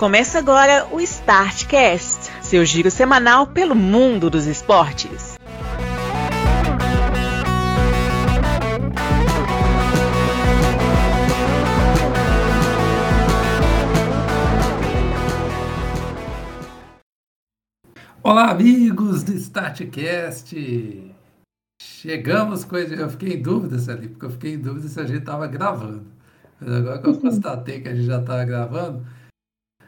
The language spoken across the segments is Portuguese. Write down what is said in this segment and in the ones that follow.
Começa agora o Startcast, seu giro semanal pelo mundo dos esportes. Olá, amigos do Startcast! Chegamos com. Eu fiquei em dúvida, ali, porque eu fiquei em dúvida se a gente estava gravando. Mas agora que eu constatei que a gente já estava gravando,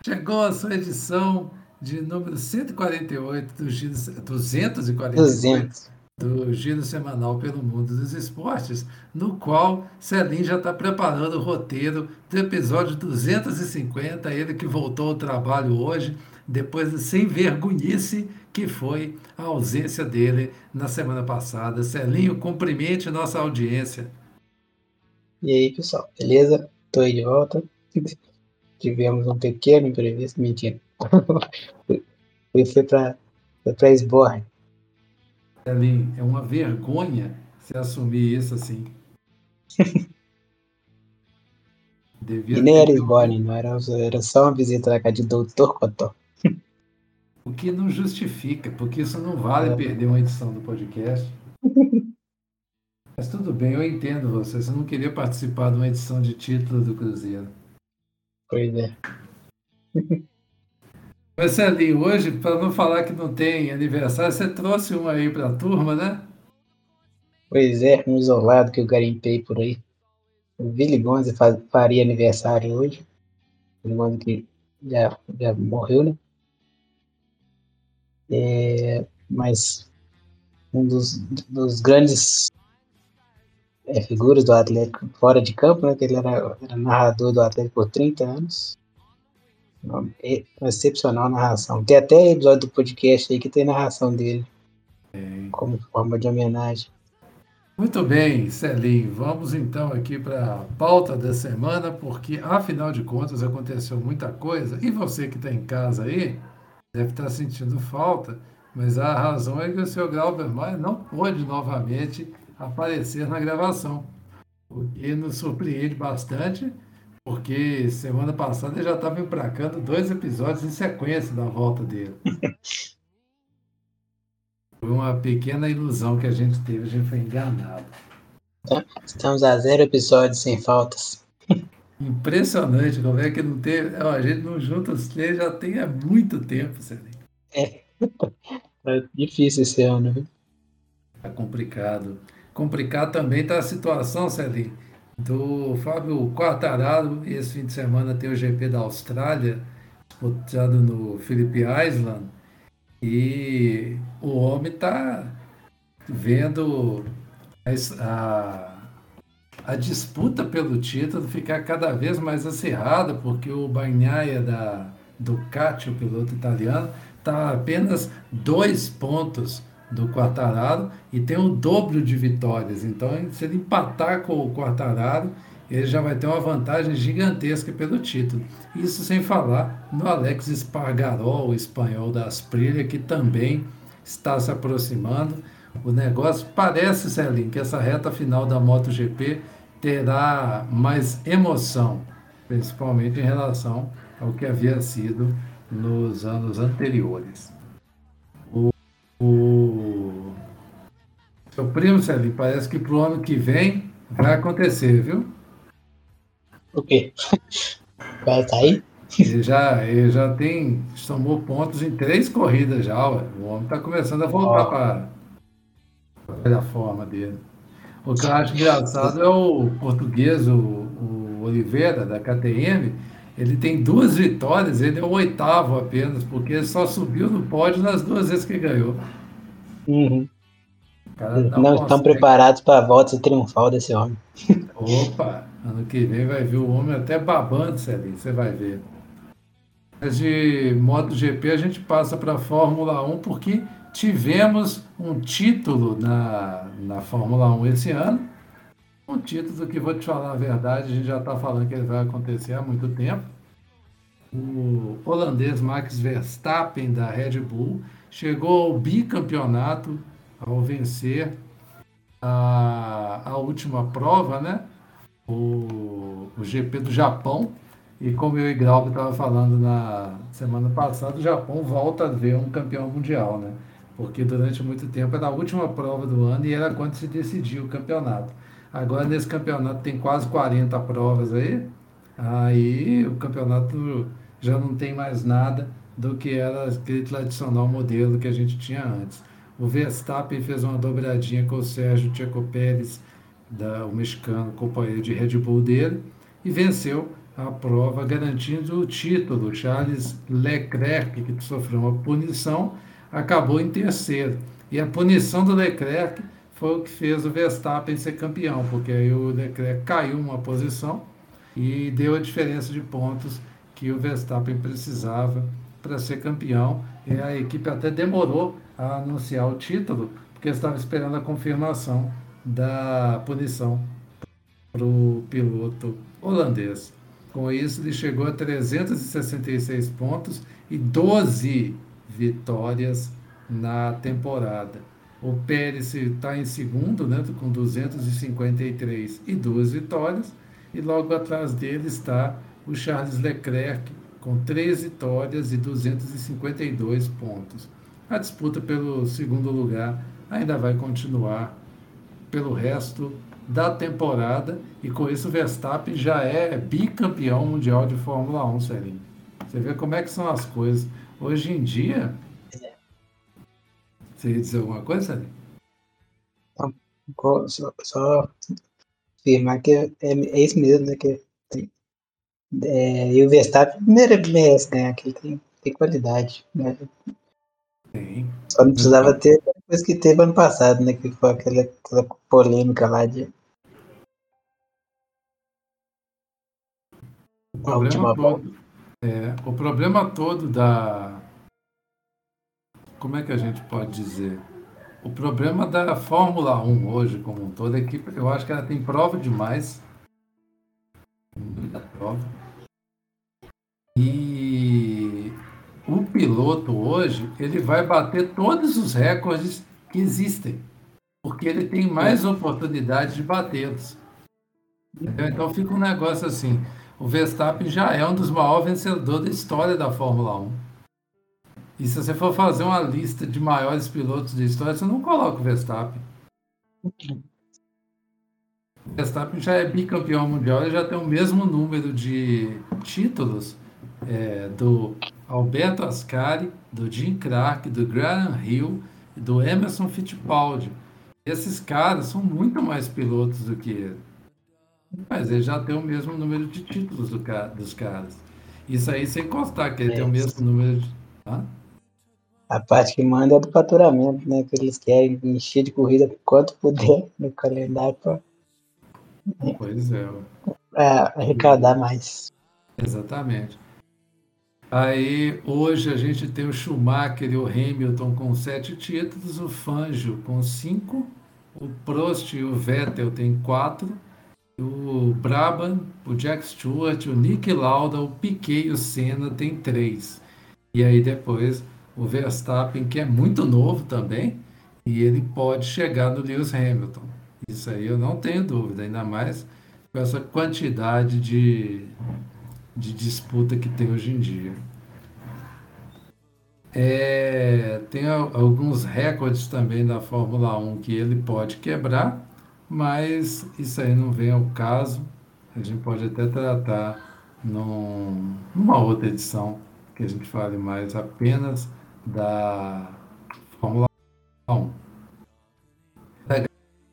chegou a sua edição de número 148 do Giro, 248 200. do Giro Semanal pelo Mundo dos Esportes, no qual Celim já está preparando o roteiro do episódio 250, ele que voltou ao trabalho hoje, depois de sem vergonhice que foi a ausência dele na semana passada. Celinho, cumprimente nossa audiência. E aí, pessoal, beleza? Tô aí de volta. Tivemos um pequeno imprevisto, mentira. Foi para foi pra Esborne. Celinho, é uma vergonha você assumir isso assim. Devia e nem era Esborne, não era, era só uma visita na casa de Doutor Cotó. O que não justifica, porque isso não vale é. perder uma edição do podcast. Mas tudo bem, eu entendo você. Você não queria participar de uma edição de título do Cruzeiro. Pois é. Ali, hoje, para não falar que não tem aniversário, você trouxe um aí para a turma, né? Pois é, um isolado que eu garimpei por aí. O Billy Gonza faria aniversário hoje. O Billy Gonza que já, já morreu, né? É, mas um dos, dos grandes é, figuras do Atlético fora de campo, né? Que ele era, era narrador do Atlético por 30 anos. É excepcional narração. Tem até episódio do podcast aí que tem narração dele. É. Como forma de homenagem. Muito bem, Celim. Vamos então aqui para a pauta da semana, porque afinal de contas aconteceu muita coisa. E você que está em casa aí, deve estar tá sentindo falta, mas a razão é que o seu Glauber Maia não pôde novamente aparecer na gravação, o que nos surpreende bastante, porque semana passada ele já estava empracando dois episódios em sequência da volta dele. Foi uma pequena ilusão que a gente teve, a gente foi enganado. Estamos a zero episódios sem faltas. Impressionante, como é que não teve. A gente não junta os três já tem há muito tempo, Celinho. É. é difícil esse ano, viu? Tá complicado. Complicado também está a situação, Celinho, do Fábio Quartararo. Esse fim de semana tem o GP da Austrália, disputado no Phillip Island. E o homem está vendo a, a, disputa pelo título ficar cada vez mais acirrada, porque o Bagnaia da Ducati, o piloto italiano, está apenas dois pontos do Quartararo e tem o dobro de vitórias. Então, se ele empatar com o Quartararo, ele já vai ter uma vantagem gigantesca pelo título. Isso sem falar no Alex Espargaró, o espanhol da Asprilha, que também está se aproximando. O negócio parece, Celinho, que essa reta final da MotoGP terá mais emoção, principalmente em relação ao que havia sido nos anos anteriores. O seu primo, Celinho, parece que para o ano que vem vai acontecer, viu? O quê? Vai estar aí? Ele já, ele já tem, somou pontos em três corridas já, ué. O homem está começando a voltar para a forma dele. O que eu acho engraçado é o português, o, o Oliveira, da KTM, ele tem duas vitórias, ele é o oitavo apenas, porque ele só subiu no pódio nas duas vezes que ganhou. Uhum. Não, não estão preparados para a volta triunfal desse homem. Opa, ano que vem vai ver o homem até babando, Celinho, você vai ver. Mas de MotoGP a gente passa para a Fórmula 1 porque tivemos um título na, na Fórmula 1 esse ano um título que, vou te falar a verdade, a gente já está falando que ele vai acontecer há muito tempo. O holandês Max Verstappen, da Red Bull, chegou ao bicampeonato ao vencer a, a última prova, né? O, o GP do Japão. E como eu e Grauber estava falando na semana passada, o Japão volta a ver um campeão mundial, né? Porque durante muito tempo era a última prova do ano e era quando se decidia o campeonato. Agora nesse campeonato tem quase 40 provas aí, aí o campeonato já não tem mais nada do que era aquele tradicional modelo que a gente tinha antes. O Verstappen fez uma dobradinha com o Sérgio Checo Pérez, da, o mexicano companheiro de Red Bull dele, e venceu a prova, garantindo o título. Charles Leclerc, que sofreu uma punição, acabou em terceiro. E a punição do Leclerc foi o que fez o Verstappen ser campeão, porque aí o Leclerc caiu uma posição e deu a diferença de pontos que o Verstappen precisava para ser campeão. E a equipe até demorou a anunciar o título, porque estava esperando a confirmação da punição para o piloto holandês. Com isso, ele chegou a 366 pontos e 12 vitórias na temporada. O Pérez está em segundo, né, com 253 e duas vitórias, e logo atrás dele está o Charles Leclerc, com três vitórias e 252 pontos. A disputa pelo segundo lugar ainda vai continuar pelo resto da temporada e com isso o Verstappen já é bicampeão mundial de Fórmula 1, Celinho. Você vê como é que são as coisas. Hoje em dia. Você ia dizer alguma coisa, Celinho? Só, só afirmar que é, é, isso mesmo, né? Que é, e o Verstappen merece ganhar, que ele tem, tem qualidade. Né? Tem. Só não precisava ter depois que teve ano passado, né? Que foi aquela, aquela polêmica lá de. O problema, todo, é, o problema todo da. Como é que a gente pode dizer? O problema da Fórmula 1 hoje, como um todo, é que eu acho que ela tem prova demais. Muita prova. Piloto hoje, ele vai bater todos os recordes que existem, porque ele tem mais oportunidade de batê-los. Então fica um negócio assim, o Verstappen já é um dos maiores vencedores da história da Fórmula 1. E se você for fazer uma lista de maiores pilotos da história, você não coloca o Verstappen. O Verstappen já é bicampeão mundial, ele já tem o mesmo número de títulos é, do Alberto Ascari, do Jim Clark, do Graham Hill e do Emerson Fittipaldi. Esses caras são muito mais pilotos do que ele. Mas ele já tem o mesmo número de títulos do, dos caras. Isso aí sem constar que ele é tem o mesmo número de. Hã? A parte que manda é do faturamento, né? Que eles querem encher de corrida quanto puder no calendário para Pois é. Pra arrecadar mais. Exatamente. Aí hoje a gente tem o Schumacher e o Hamilton com sete títulos, o Fangio com cinco, o Prost e o Vettel tem quatro, o Brabham, o Jack Stewart, o Nick Lauda, o Piquet e o Senna tem três. E aí depois o Verstappen, que é muito novo também, e ele pode chegar no Lewis Hamilton. Isso aí eu não tenho dúvida, ainda mais com essa quantidade de, de disputa que tem hoje em dia. É, tem alguns recordes também da Fórmula 1 que ele pode quebrar, mas isso aí não vem ao caso. A gente pode até tratar num, numa outra edição que a gente fale mais apenas da Fórmula 1.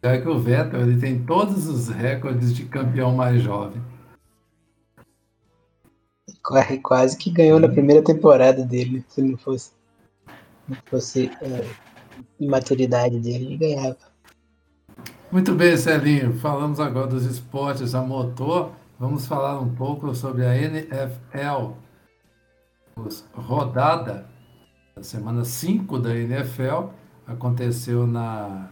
É que o Vettel ele tem todos os recordes de campeão mais jovem. Quase que ganhou na primeira temporada dele, se não fosse, não fosse é, imaturidade dele, ele ganhava. Muito bem, Celinho. Falamos agora dos esportes a motor. Vamos falar um pouco sobre a NFL. Rodada, a semana 5 da NFL, aconteceu na,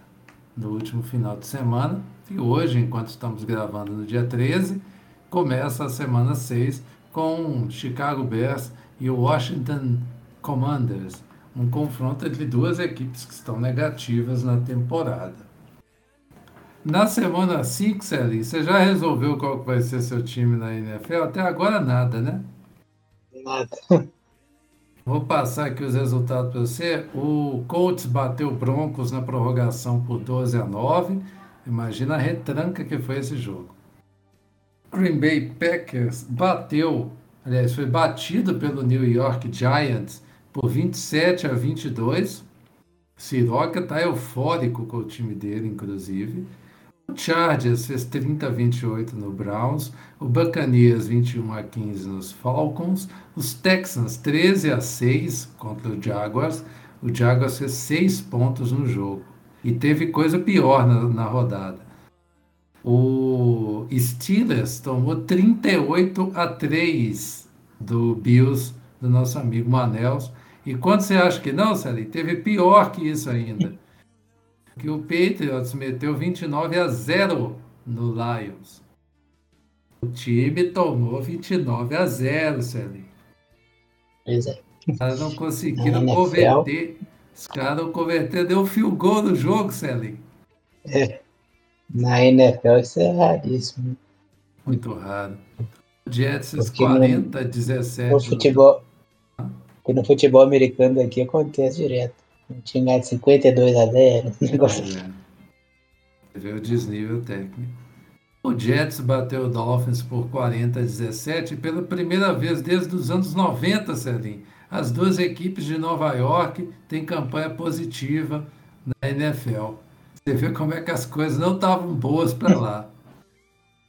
no último final de semana. E hoje, enquanto estamos gravando no dia 13, começa a semana 6 com Chicago Bears e o Washington Commanders, um confronto entre duas equipes que estão negativas na temporada. Na semana 5, Celinho, você já resolveu qual vai ser seu time na NFL? Até agora nada, né? Nada. Vou passar aqui os resultados para você. O Colts bateu o Broncos na prorrogação por 12 a 9. Imagina a retranca que foi esse jogo. Green Bay Packers bateu, aliás, foi batido pelo New York Giants por 27 a 22. Siroca está eufórico com o time dele, inclusive. O Chargers fez 30 a 28 no Browns, o Buccaneers 21 a 15 nos Falcons, os Texans 13 a 6 contra o Jaguars. O Jaguars fez 6 pontos no jogo. E teve coisa pior na, na rodada. O Steelers tomou 38 a 3 do Bills, do nosso amigo Manels. E quando você acha que não, Sally, teve pior que isso ainda que o Patriots meteu 29 a 0 no Lions. O time tomou 29 a 0, Celinho. Pois é. Os caras não conseguiram converter. Os caras não converteram, deu um fio gol no jogo, Celinho. É. Na NFL isso é raríssimo. Muito raro. Jets 40 a 17. No futebol, no... no futebol americano aqui acontece direto. Tinha ganhado 52 a 0. Negócio... É. Vê o desnível técnico. O Jets bateu o Dolphins por 40 a 17 pela primeira vez desde os anos 90, Celinho. As duas equipes de Nova York têm campanha positiva na NFL. Você vê como é que as coisas não estavam boas para lá.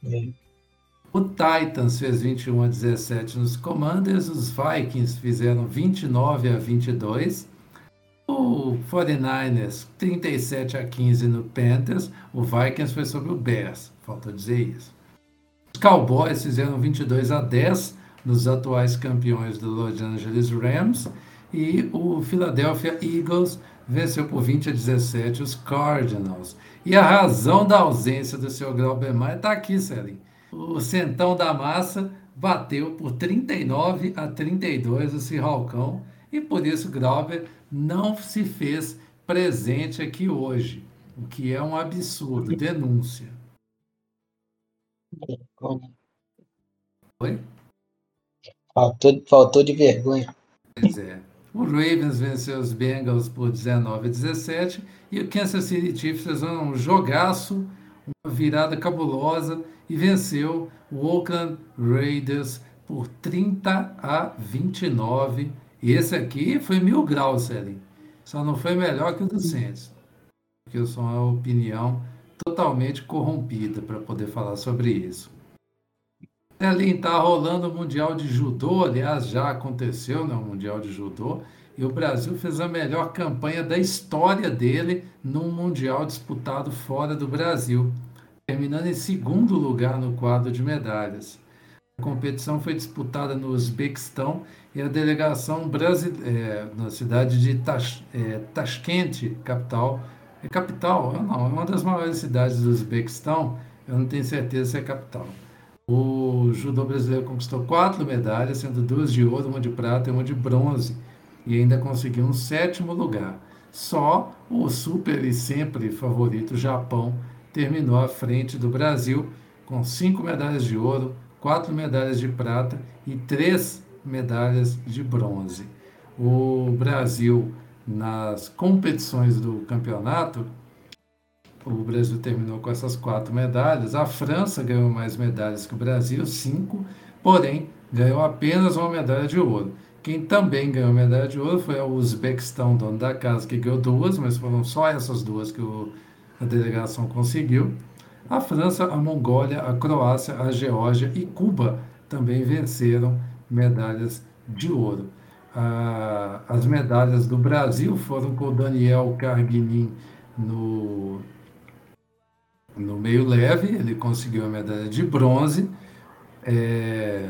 É. O Titans fez 21 a 17 nos Commanders, os Vikings fizeram 29 a 22 o 49ers 37 a 15 no Panthers, o Vikings foi sobre o Bears, falta dizer isso. Os Cowboys fizeram 22 a 10 nos atuais campeões do Los Angeles Rams e o Philadelphia Eagles venceu por 20 a 17 os Cardinals. E a razão da ausência do seu Glauber Maia está aqui, Celim. O Centão da Massa bateu por 39 a 32 o Cirralcão e por isso Glauber não se fez presente aqui hoje, o que é um absurdo. Denúncia. Oi? Faltou, faltou de vergonha. Pois é. O Ravens venceu os Bengals por 19 a 17 e o Kansas City Chiefs fez um jogaço, uma virada cabulosa e venceu o Oakland Raiders por 30 a 29 e esse aqui foi mil graus, Celinho. Só não foi melhor que o do Saints. Porque eu sou uma opinião totalmente corrompida para poder falar sobre isso. Celinho, está rolando o Mundial de Judô, aliás, já aconteceu né, o Mundial de Judô, e o Brasil fez a melhor campanha da história dele num Mundial disputado fora do Brasil, terminando em segundo lugar no quadro de medalhas. A competição foi disputada no Uzbequistão e a delegação brasileira, é, na cidade de Tash, é, Tashkent, capital, é capital? Não, é uma das maiores cidades do Uzbequistão, eu não tenho certeza se é capital. O judô brasileiro conquistou quatro medalhas, sendo duas de ouro, uma de prata e uma de bronze, e ainda conseguiu um sétimo lugar. Só o super e sempre favorito Japão terminou à frente do Brasil, com cinco medalhas de ouro, quatro medalhas de prata e três medalhas de bronze. O Brasil, nas competições do campeonato, o Brasil terminou com essas quatro medalhas. A França ganhou mais medalhas que o Brasil, cinco, porém ganhou apenas uma medalha de ouro. Quem também ganhou medalha de ouro foi o Uzbequistão, dono da casa, que ganhou duas, mas foram só essas duas que o, a delegação conseguiu. A França, a Mongólia, a Croácia, a Geórgia e Cuba também venceram medalhas de ouro. Ah, as medalhas do Brasil foram com o Daniel Carguinin no, no meio leve, ele conseguiu a medalha de bronze, é,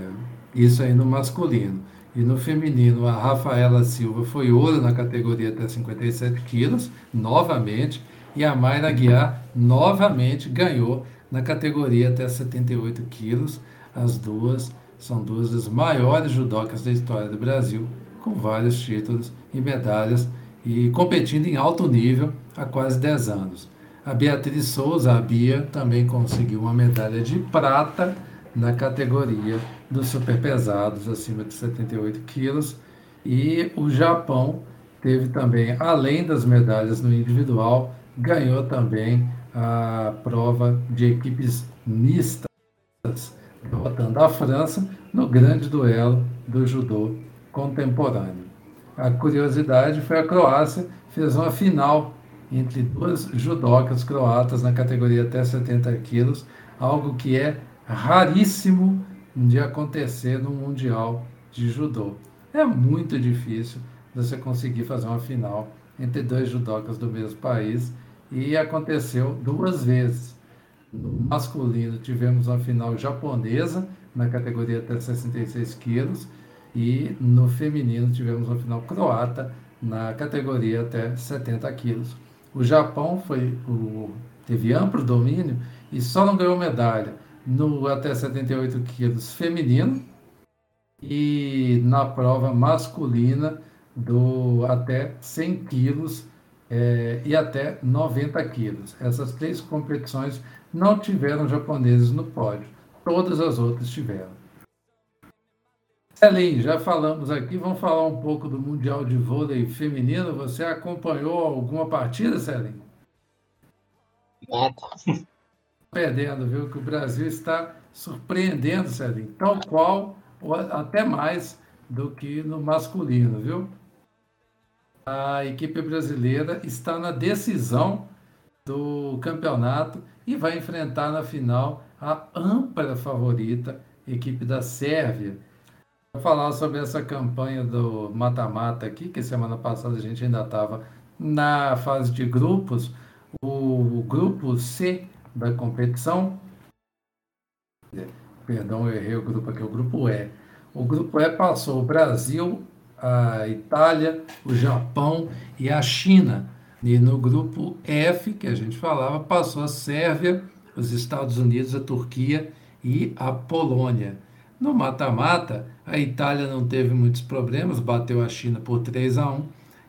isso aí no masculino. E no feminino, a Rafaela Silva foi ouro na categoria até 57 quilos, novamente, e a Mayra Guiar novamente ganhou na categoria até 78 quilos, as duas são duas das maiores judocas da história do Brasil, com vários títulos e medalhas e competindo em alto nível há quase 10 anos. A Beatriz Souza, a Bia, também conseguiu uma medalha de prata na categoria dos superpesados acima de 78 quilos. E o Japão teve também, além das medalhas no individual, ganhou também a prova de equipes mistas, derrotando a França no grande duelo do judô contemporâneo. A curiosidade foi a Croácia fez uma final entre duas judocas croatas na categoria até 70 quilos, algo que é raríssimo de acontecer no Mundial de Judô. É muito difícil você conseguir fazer uma final entre dois judocas do mesmo país e aconteceu duas vezes. No masculino tivemos uma final japonesa na categoria até 66 quilos e no feminino tivemos uma final croata na categoria até 70 quilos. O Japão foi o, teve amplo domínio e só não ganhou medalha no até 78 quilos feminino e na prova masculina do até 100 quilos é, e até 90 quilos. Essas três competições não tiveram japoneses no pódio, todas as outras tiveram. Celim, já falamos aqui, vamos falar um pouco do Mundial de Vôlei Feminino. Você acompanhou alguma partida, Celim? Nada. Perdendo, viu? Que o Brasil está surpreendendo, Celim, tal qual, ou até mais do que no masculino, viu? A equipe brasileira está na decisão do campeonato e vai enfrentar na final a ampla favorita, equipe da Sérvia Vou falar sobre essa campanha do mata-mata aqui, que semana passada a gente ainda estava na fase de grupos. O grupo C da competição, perdão, eu errei o grupo aqui, o grupo E. O grupo E passou o Brasil, a Itália, o Japão e a China. E no grupo F, que a gente falava, passou a Sérvia, os Estados Unidos, a Turquia e a Polônia. No mata-mata, a Itália não teve muitos problemas, bateu a China por 3 a 1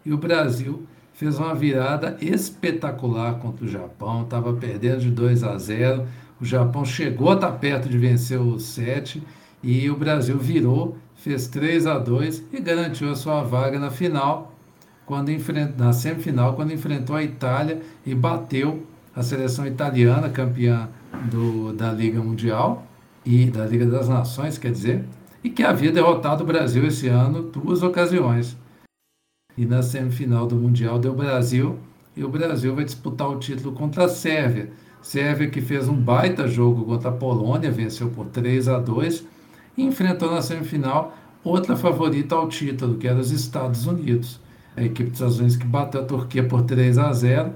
e o Brasil fez uma virada espetacular contra o Japão, estava perdendo de 2 a 0. O Japão chegou a estar perto de vencer o 7 e o Brasil virou, fez 3 a 2 e garantiu a sua vaga na final, quando na semifinal, quando enfrentou a Itália e bateu a seleção italiana, campeã do, da Liga Mundial e da Liga das Nações, quer dizer, e que havia derrotado o Brasil esse ano duas ocasiões. E na semifinal do Mundial deu Brasil, e o Brasil vai disputar o título contra a Sérvia. Sérvia que fez um baita jogo contra a Polônia, venceu por 3 a 2 e enfrentou na semifinal outra favorita ao título, que era os Estados Unidos. A equipe dos Estados Unidos que bateu a Turquia por 3 a 0.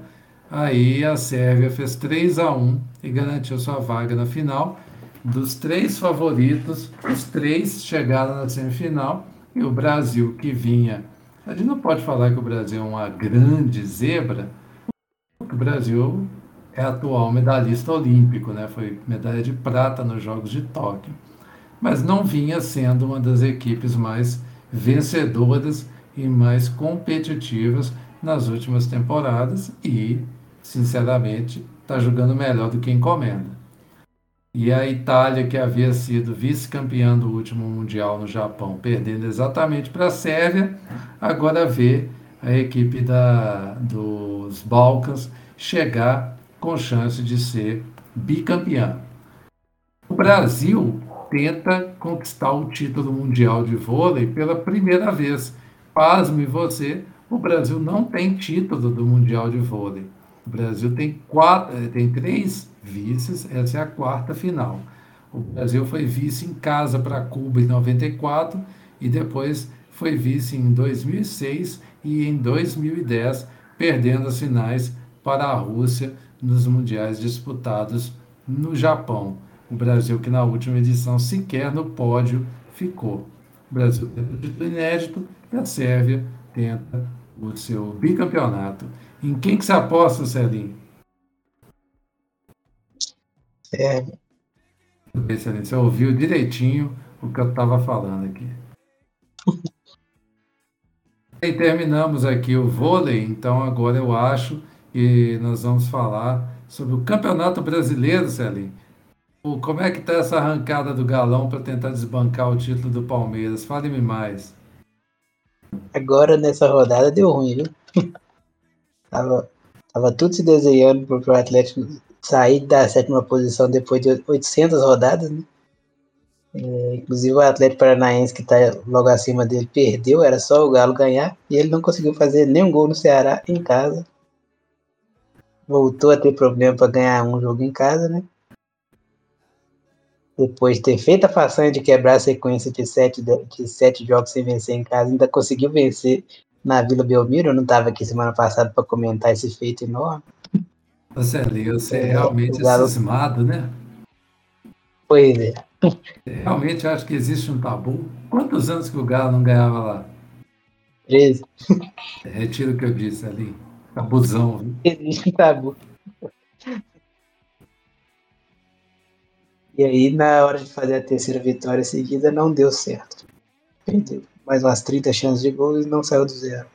Aí a Sérvia fez 3 a 1 e garantiu sua vaga na final dos três favoritos, os três chegaram na semifinal e o Brasil que vinha. A gente não pode falar que o Brasil é uma grande zebra, o Brasil é atual medalhista olímpico, né? Foi medalha de prata nos Jogos de Tóquio, mas não vinha sendo uma das equipes mais vencedoras e mais competitivas nas últimas temporadas e, sinceramente, está jogando melhor do que encomenda. E a Itália, que havia sido vice-campeã do último Mundial no Japão, perdendo exatamente para a Sérvia, agora vê a equipe da, dos Balcãs chegar com chance de ser bicampeã. O Brasil tenta conquistar o título mundial de vôlei pela primeira vez. Pasme você, o Brasil não tem título do Mundial de Vôlei. O Brasil tem, quatro, eh, tem três vices, essa é a quarta final. O Brasil foi vice em casa para Cuba em 94 e depois foi vice em 2006 e em 2010, perdendo as finais para a Rússia nos mundiais disputados no Japão. O Brasil, que na última edição sequer no pódio ficou. O Brasil tenta o título inédito e a Sérvia tenta o seu bicampeonato. Em quem que você aposta, Celinho? É. Excelente, você ouviu direitinho o que eu estava falando aqui. e terminamos aqui o vôlei, então agora eu acho que nós vamos falar sobre o Campeonato Brasileiro, Celinho. Como é que está essa arrancada do Galão para tentar desbancar o título do Palmeiras? Fale-me mais. Agora nessa rodada deu ruim, viu? tava, tava tudo se desenhando para o Atlético sair da sétima posição depois de 800 rodadas, né? É, inclusive o Atlético Paranaense que está logo acima dele perdeu, era só o Galo ganhar e ele não conseguiu fazer nenhum gol no Ceará em casa. Voltou a ter problema para ganhar um jogo em casa, né? Depois de ter feito a façanha de quebrar a sequência de sete, de sete jogos sem vencer em casa, ainda conseguiu vencer na Vila Belmiro. Eu não estava aqui semana passada para comentar esse feito enorme. Você, você é realmente Galo... cismado, né? Pois é. Realmente acho que existe um tabu. Quantos anos que o Galo não ganhava lá? 13. Retiro o que eu disse ali. Tabuzão. Existe um tabu. E aí, na hora de fazer a terceira vitória seguida, não deu certo. Perdeu mais umas 30 chances de gol e não saiu do zero.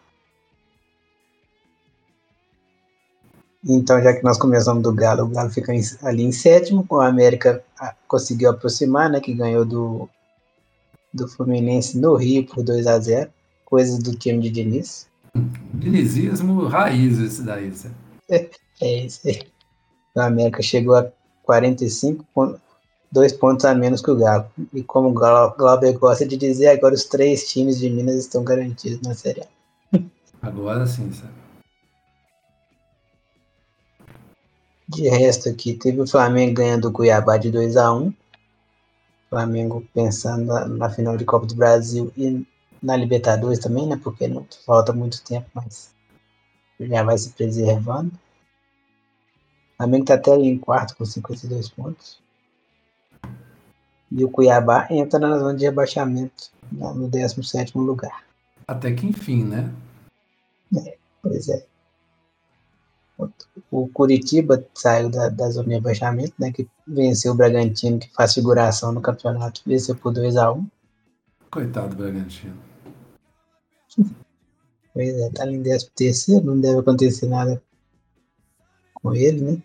Então, já que nós começamos do Galo, o Galo fica ali em sétimo, o América ah, conseguiu aproximar, né, que ganhou do, do Fluminense no Rio por 2 a 0 coisas do time de Diniz. Dinizismo raiz esse daí, sabe? É, é isso aí. O América chegou a 45 pontos, dois pontos a menos que o Galo. E como o Glauber gosta de dizer, agora os três times de Minas estão garantidos na Série A. Agora sim, sabe? De resto aqui, teve o Flamengo ganhando o Cuiabá de 2 a 1 Flamengo pensando na, na, final de Copa do Brasil e na Libertadores também, né? Porque não falta muito tempo, mas já vai se preservando. O Flamengo está até em quarto com 52 pontos. E o Cuiabá entra na zona de rebaixamento, no 17 lugar. Até que enfim, né? É, pois é o Curitiba saiu da, da zona de rebaixamento, né, que venceu o Bragantino, que faz figuração no campeonato, venceu por 2x1. Um. Coitado do Bragantino. Pois é, tá ali em 13 terceiro, não deve acontecer nada com ele, né?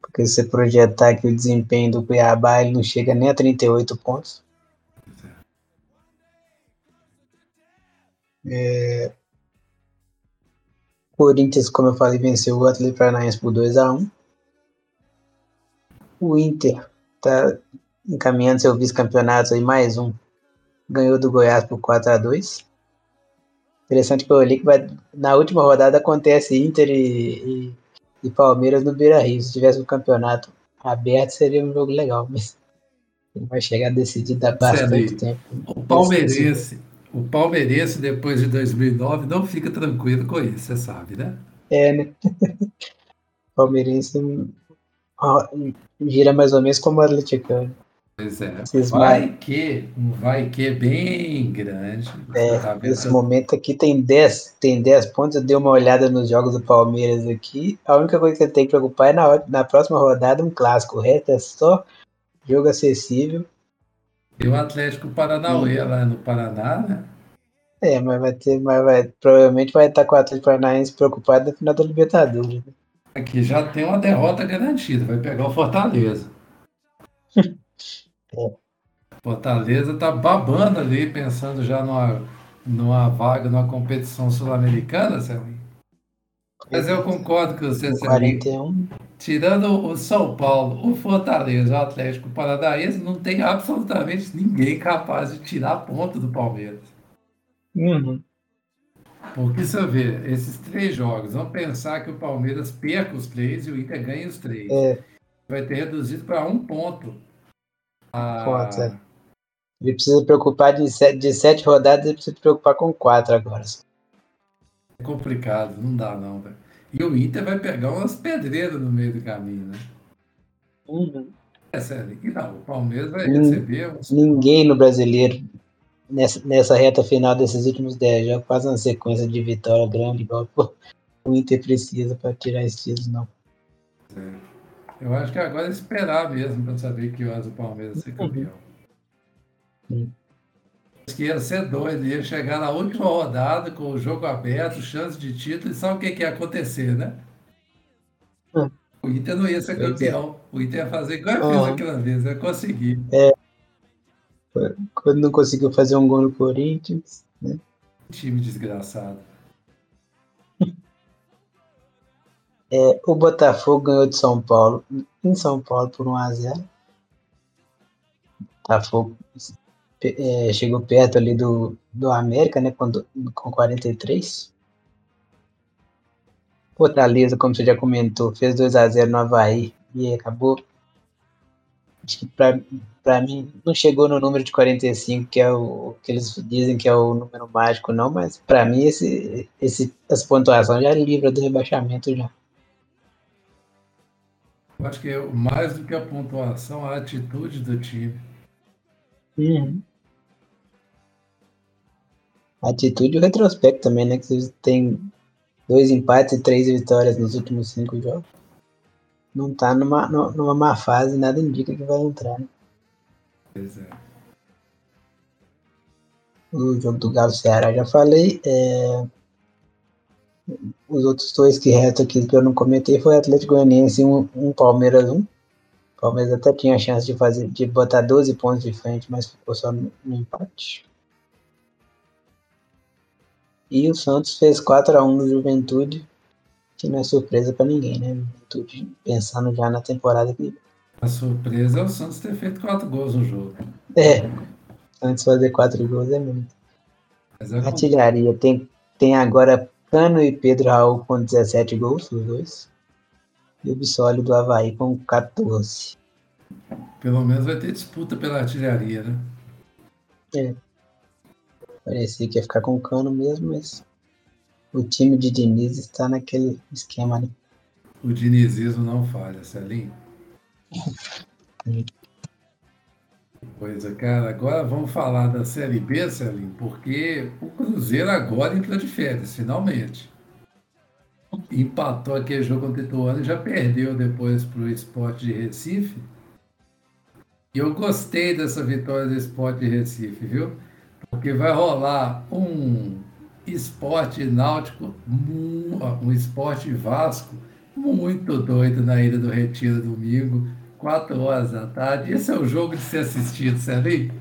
Porque se você projetar aqui o desempenho do Cuiabá, ele não chega nem a 38 pontos. É, Corinthians, como eu falei, venceu o Atlético Paranaense por 2 a 1 O Inter está encaminhando seu vice-campeonato aí, mais um. Ganhou do Goiás por 4 a 2 Interessante que eu olhei que vai, na última rodada acontece Inter e, e, e Palmeiras no Beira Rio. Se tivesse um campeonato aberto, seria um jogo legal, mas vai chegar decidido há bastante tempo. O Palmeirense o palmeirense, depois de 2009, não fica tranquilo com isso, você sabe, né? É, né? Palmeirense gira mais ou menos como o atleticano. Pois é, vai que, um vai que bem grande. É, tá nesse momento aqui tem 10, tem 10 pontos, eu dei uma olhada nos jogos do Palmeiras aqui, a única coisa que você tem que preocupar é na, na próxima rodada um clássico, o resto é só jogo acessível, e o Atlético Paranauê lá no Paraná, né? É, mas vai ter, mas vai, provavelmente vai estar com o Atlético Paranaense preocupado na final da Libertadores. Né? Aqui já tem uma derrota garantida, vai pegar o Fortaleza. é. Fortaleza tá babando ali, pensando já numa, numa vaga, numa competição sul-americana, Celinho. Mas eu concordo com você, Celinho. 41 tirando o São Paulo, o Fortaleza, o Atlético Paranaense, não tem absolutamente ninguém capaz de tirar ponto do Palmeiras. Uhum. Porque eu ver esses três jogos, vamos pensar que o Palmeiras perca os três e o Inter ganha os três. É. Vai ter reduzido para um ponto. A... É. Ele precisa preocupar de sete, de sete rodadas, ele precisa se preocupar com quatro agora. É complicado, não dá não, velho. E o Inter vai pegar umas pedreiras no meio do caminho, né? Uhum. É sério. Não, o Palmeiras vai receber uns... Ninguém no brasileiro, nessa, nessa reta final desses últimos 10 jogos, faz uma sequência de vitória grande, igual o Inter precisa para tirar esse título, não. É. Eu acho que agora é esperar mesmo para saber que horas o Palmeiras ser campeão. Uhum que ia ser doido, ia chegar na última rodada com o jogo aberto, chance de título, e sabe o que, que ia acontecer, né? O Inter não ia ser é. campeão. O Inter ia fazer igual fiz aquela vez, ia conseguir. Quando não conseguiu fazer um gol no Corinthians. Né? Time desgraçado. É, o Botafogo ganhou de São Paulo, em São Paulo, por 1x0. Botafogo é, chegou perto ali do, do América, né? Com, do- com 43. Fortaleza, como você já comentou, fez 2x0 no Havaí e acabou. Acho que pra, pra mim não chegou no número de 45, que é o que eles dizem que é o número mágico, não, mas pra mim esse, esse, essa pontuação já livra do rebaixamento já. Acho que é mais do que a pontuação, a atitude do time. Uhum. Atitude e o retrospecto também, né? Que você tem dois empates e três vitórias nos últimos cinco jogos. Não tá numa, nu- numa má fase, nada indica que vai entrar. Né? Pois é. O jogo do Galo Ceará já falei. é, Os outros dois que restam aqui que eu não comentei foi Atlético Goianiense e um, um Palmeiras 1. O Palmeiras até tinha a chance de fazer, de botar 12 pontos de frente, mas ficou só no, no empate. E o Santos fez 4x1 no Juventude, que não é surpresa pra ninguém, né? Juventude pensando já na temporada que. A surpresa é o Santos ter feito quatro gols no jogo. É, antes fazer 4 gols é muito. É Artilharia tem, tem agora Cano e Pedro Raul com 17 gols, os dois. E o Bissoli do Havaí com 14. pelo menos vai ter disputa pela artilharia, né? Parecia que ia ficar com o Cano mesmo, mas o time de Diniz está naquele esquema, né? O dinizismo não falha, Celinho. Sim. Coisa, cara. Agora vamos falar da Série B, Celinho, porque o Cruzeiro agora entrou de férias, finalmente. Empatou aquele jogo contra o Ituano e já perdeu depois para o Sport de Recife. E eu gostei dessa vitória do Sport de Recife, viu? Porque vai rolar um esporte náutico, um esporte Vasco muito doido na Ilha do Retiro domingo, 4 horas da tarde. Esse é o jogo de ser assistido, Celinho.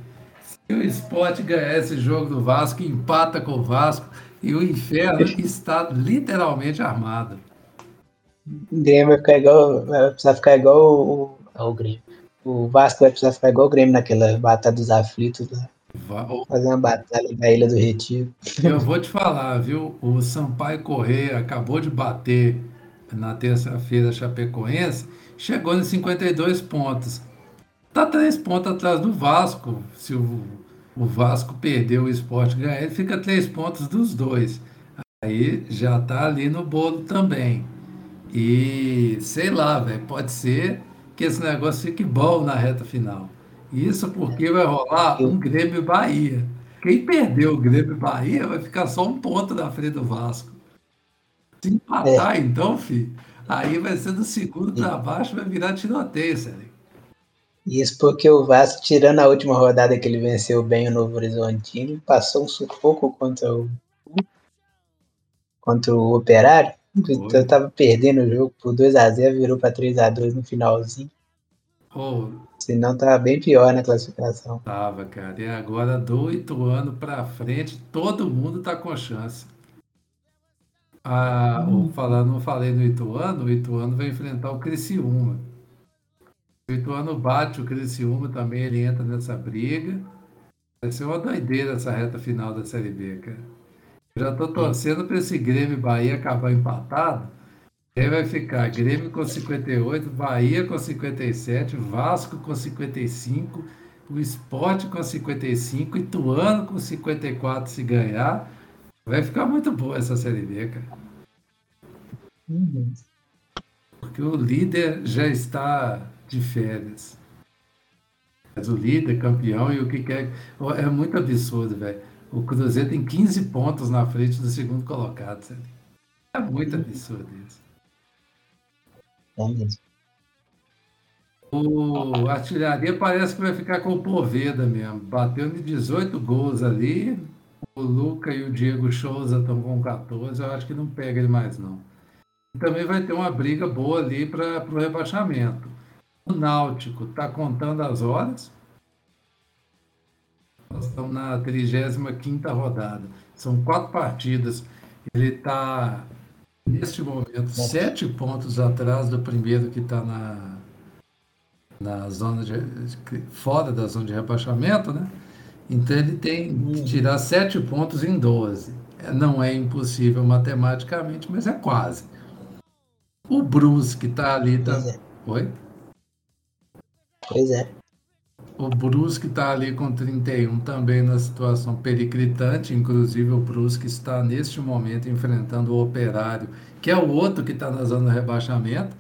Se o esporte ganhar esse jogo do Vasco, empata com o Vasco e o inferno está literalmente armado. O Grêmio vai ficar igual. Vai precisar ficar igual o, o, o Grêmio. O Vasco vai precisar ficar igual o Grêmio naquela batalha dos aflitos lá. Fazer uma batalha na Ilha do Retiro. Eu vou te falar, viu? O Sampaio Correia acabou de bater na terça-feira Chapecoense, chegou em 52 pontos. Tá três pontos atrás do Vasco. Se o, o Vasco perder o esporte ganhar, ele fica três pontos dos dois. Aí já tá ali no bolo também. E sei lá, velho, pode ser que esse negócio fique bom na reta final. Isso porque vai rolar um Grêmio Bahia. Quem perdeu o Grêmio Bahia vai ficar só um ponto na frente do Vasco. Se empatar, então, filho, aí vai ser do segundo para baixo, vai virar tiroteio, sério. Isso porque o Vasco, tirando a última rodada que ele venceu bem o Novo Horizontino, passou um sufoco contra o contra o Operário. Então tava perdendo o jogo por 2x0, virou para 3x2 no finalzinho. Oh, Senão tava bem pior na classificação. tava, cara. E agora do Ituano para frente, todo mundo tá com chance. Ah, o- falando, não falei no Ituano, o Ituano vai enfrentar o Criciúma. O Ituano bate o Criciúma também, ele entra nessa briga. Vai ser uma doideira essa reta final da Série B, cara. Eu já tô torcendo para esse Grêmio Bahia acabar empatado. Aí vai ficar Grêmio com 58, Bahia com 57, Vasco com 55, o Sport com 55, Ituano com 54 se ganhar. Vai ficar muito boa essa Série B, cara. Porque o líder já está de férias. Mas o líder, campeão e o que quer. É muito absurdo, velho. O Cruzeiro tem 15 pontos na frente do segundo colocado, sabe? É muito absurdo isso. É mesmo. O Artilharia parece que vai ficar com o Poveda mesmo. Bateu de 18 gols ali. O Luca e o Diego Souza estão com 14. Eu acho que não pega ele mais, não. também vai ter uma briga boa ali para o rebaixamento. O Náutico está contando as horas. Nós estamos na 35 rodada. São quatro partidas. Ele está, neste momento, sete pontos atrás do primeiro que está na, na zona de. fora da zona de rebaixamento, né? Então ele tem que tirar sete pontos em 12. É, não é impossível matematicamente, mas é quase. O Brusque está ali. Tá... Pois é. Oi? Pois é. O Brusque está ali com 31 também na situação periclitante, inclusive o Brusque está neste momento enfrentando o Operário, que é o outro que está na zona do rebaixamento.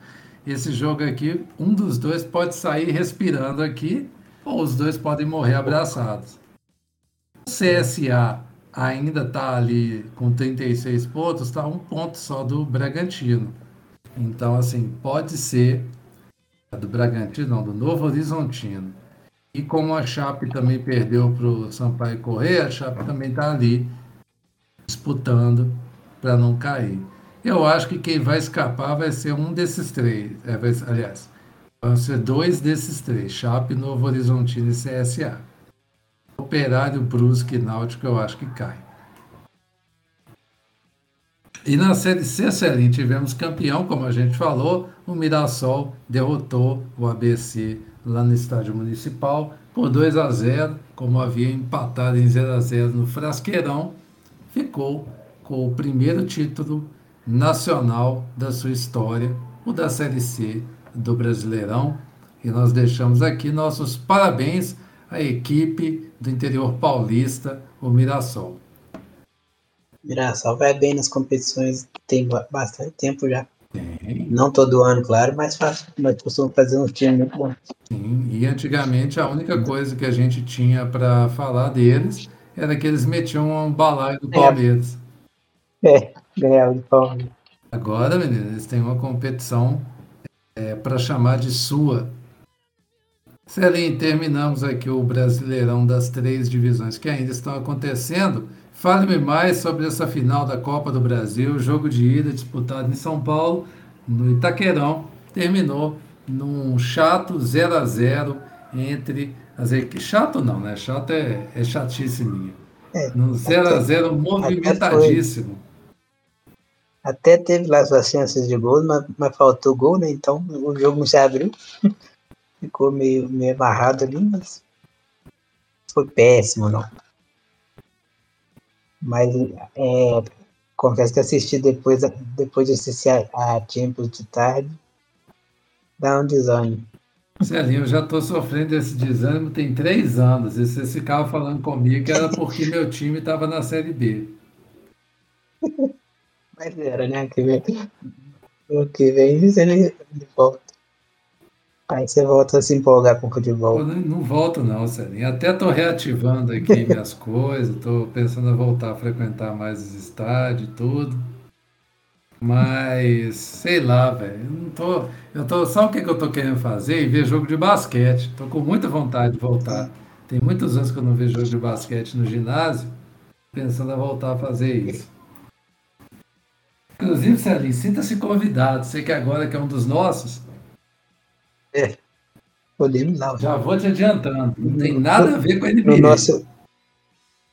Esse jogo aqui, um dos dois pode sair respirando aqui, ou os dois podem morrer abraçados. O CSA ainda está ali com 36 pontos, está um ponto só do Bragantino. Então, assim, pode ser do Bragantino, não, do Novo Horizontino. E como a Chape também perdeu para o Sampaio Correia, a Chape também está ali disputando para não cair. Eu acho que quem vai escapar vai ser um desses três. É, vai, aliás, vão ser dois desses três: Chape, Novo Horizontino e CSA. Operário, Brusque e Náutico eu acho que cai. E na Série C, Celim, tivemos campeão, como a gente falou, o Mirassol derrotou o ABC lá no estádio municipal por 2 a 0, como havia empatado em 0 a 0 no Frasqueirão, ficou com o primeiro título nacional da sua história, o da Série C do Brasileirão. E nós deixamos aqui nossos parabéns à equipe do interior paulista, o Mirassol. Mirassol vai bem nas competições, tem bastante tempo já. Tem. Não todo ano, claro, mas faz, nós costumamos fazer um time muito bom. Sim, e antigamente a única coisa que a gente tinha para falar deles era que eles metiam um balaio do É. Palmeiras. É, ganhar o Palmeiras. Agora, menino, eles têm uma competição para chamar de sua. Celim, terminamos aqui o Brasileirão das três divisões que ainda estão acontecendo. Fale-me mais sobre essa final da Copa do Brasil, jogo de ida disputado em São Paulo, no Itaquerão. Terminou num chato 0 a 0 entre as equipes. Chato não, né? Chato é, é chatice minha. É, Num 0 a 0 movimentadíssimo. Até teve lá suas chances de gol, mas, mas faltou gol, né? Então o jogo não se abriu. Ficou meio, meio amarrado ali, mas foi péssimo, não. Mas é, confesso que assisti depois, depois de assistir a, a Champions de tarde, dá um desânimo. Celinho, eu já estou sofrendo desse desânimo tem três anos. E vocês ficavam falando comigo que era porque meu time estava na Série B. Mas era, né? Que vem, o que vem dizendo ele volta. Aí você volta a se empolgar com o Eu futebol. não, não volto não, Celinho. Até estou reativando aqui minhas coisas, estou pensando em voltar a frequentar mais os estádios e tudo. Mas, sei lá, velho. Eu não tô. Eu tô. Sabe o que, que eu tô querendo fazer? Ver jogo de basquete. Tô com muita vontade de voltar. Tem muitos anos que eu não vejo jogo de basquete no ginásio. Pensando em voltar a fazer isso. Inclusive, Celinho, sinta-se convidado. Você que agora que é um dos nossos, Podemos lá. já vou te adiantando. Não tem nada a ver com a NBA. No nosso,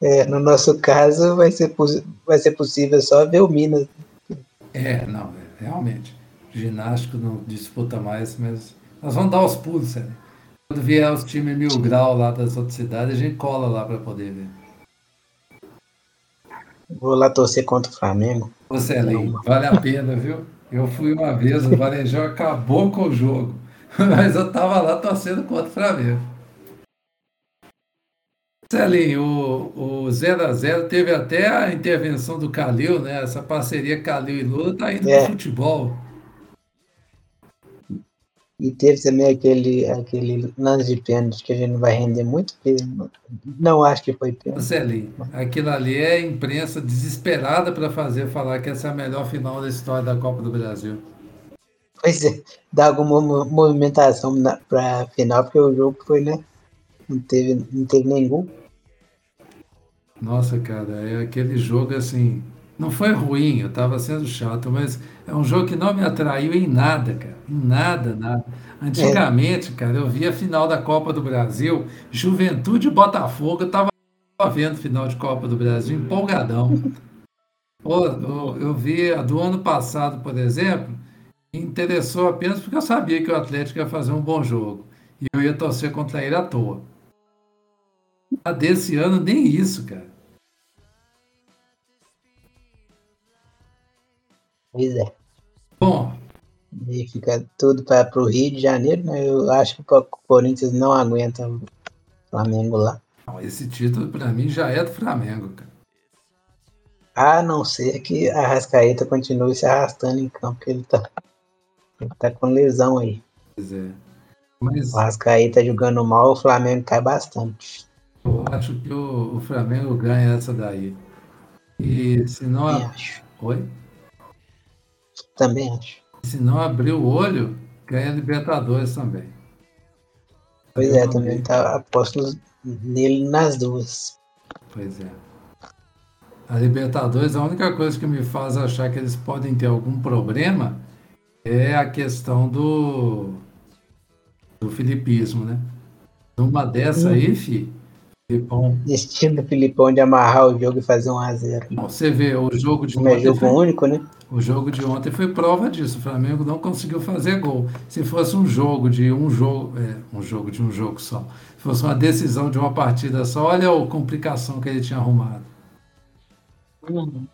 é, no nosso caso, vai ser, vai ser possível só ver o Minas. É, não, é, realmente. Ginástico não disputa mais, mas nós vamos dar os pulos, sério. Quando vier os times mil grau lá das outras cidades, a gente cola lá para poder ver. Vou lá torcer contra o Flamengo. Ô, Celinho, vale a pena, viu? Eu fui uma vez, o Varejão acabou com o jogo. Mas eu tava lá torcendo contra o Flamengo. Celinho, o, o 0x0 teve até a intervenção do Calil, né? Essa parceria Calil e Lula tá indo É. pro futebol. E teve também aquele, aquele lance de pênalti que a gente não vai render muito, porque não, não acho que foi pênalti. Celinho, aquilo ali é a imprensa desesperada para fazer falar que essa é a melhor final da história da Copa do Brasil. Pois é, dá alguma mo- movimentação na, pra final, porque o jogo foi, né? Não teve, não teve nenhum. Nossa, cara, é aquele jogo assim, Não foi ruim, eu estava sendo chato, mas é um jogo que não me atraiu em nada, cara. Em nada, nada. Antigamente, cara, eu via a final da Copa do Brasil, Juventude e Botafogo, eu estava vendo final de Copa do Brasil, empolgadão. Pô, eu, eu vi a do ano passado, por exemplo, me interessou apenas porque eu sabia que o Atlético ia fazer um bom jogo. E eu ia torcer contra ele à toa. A desse ano, nem isso, cara. Pois é. Bom, E fica tudo para o Rio de Janeiro, né? Eu acho que o Corinthians não aguenta o Flamengo lá. não, esse título para mim já é do Flamengo, cara. A não ser que a Rascaeta continue se arrastando em campo, porque ele tá, tá com lesão aí. Pois é. Mas O Rascaeta jogando mal, o Flamengo cai bastante. eu acho que o, o Flamengo ganha essa daí. E se não, Também acho. Oi? Também acho. se não abrir o olho, ganha Libertadores também. Pois é, também tá aposto nele nas duas. Pois é. A Libertadores, a única coisa que me faz achar que eles podem ter algum problema é a questão do, do filipismo, né? Numa dessa aí, fi, Filipão, Estilo do Filipão de amarrar o jogo e fazer um a 0 Bom, Você vê, o jogo de é ontem jogo foi, único, né? o jogo de ontem foi prova disso. O Flamengo não conseguiu fazer gol. Se fosse um jogo de um jogo, é, um jogo de um jogo só, se fosse uma decisão de uma partida só, olha a complicação que ele tinha arrumado. Uhum.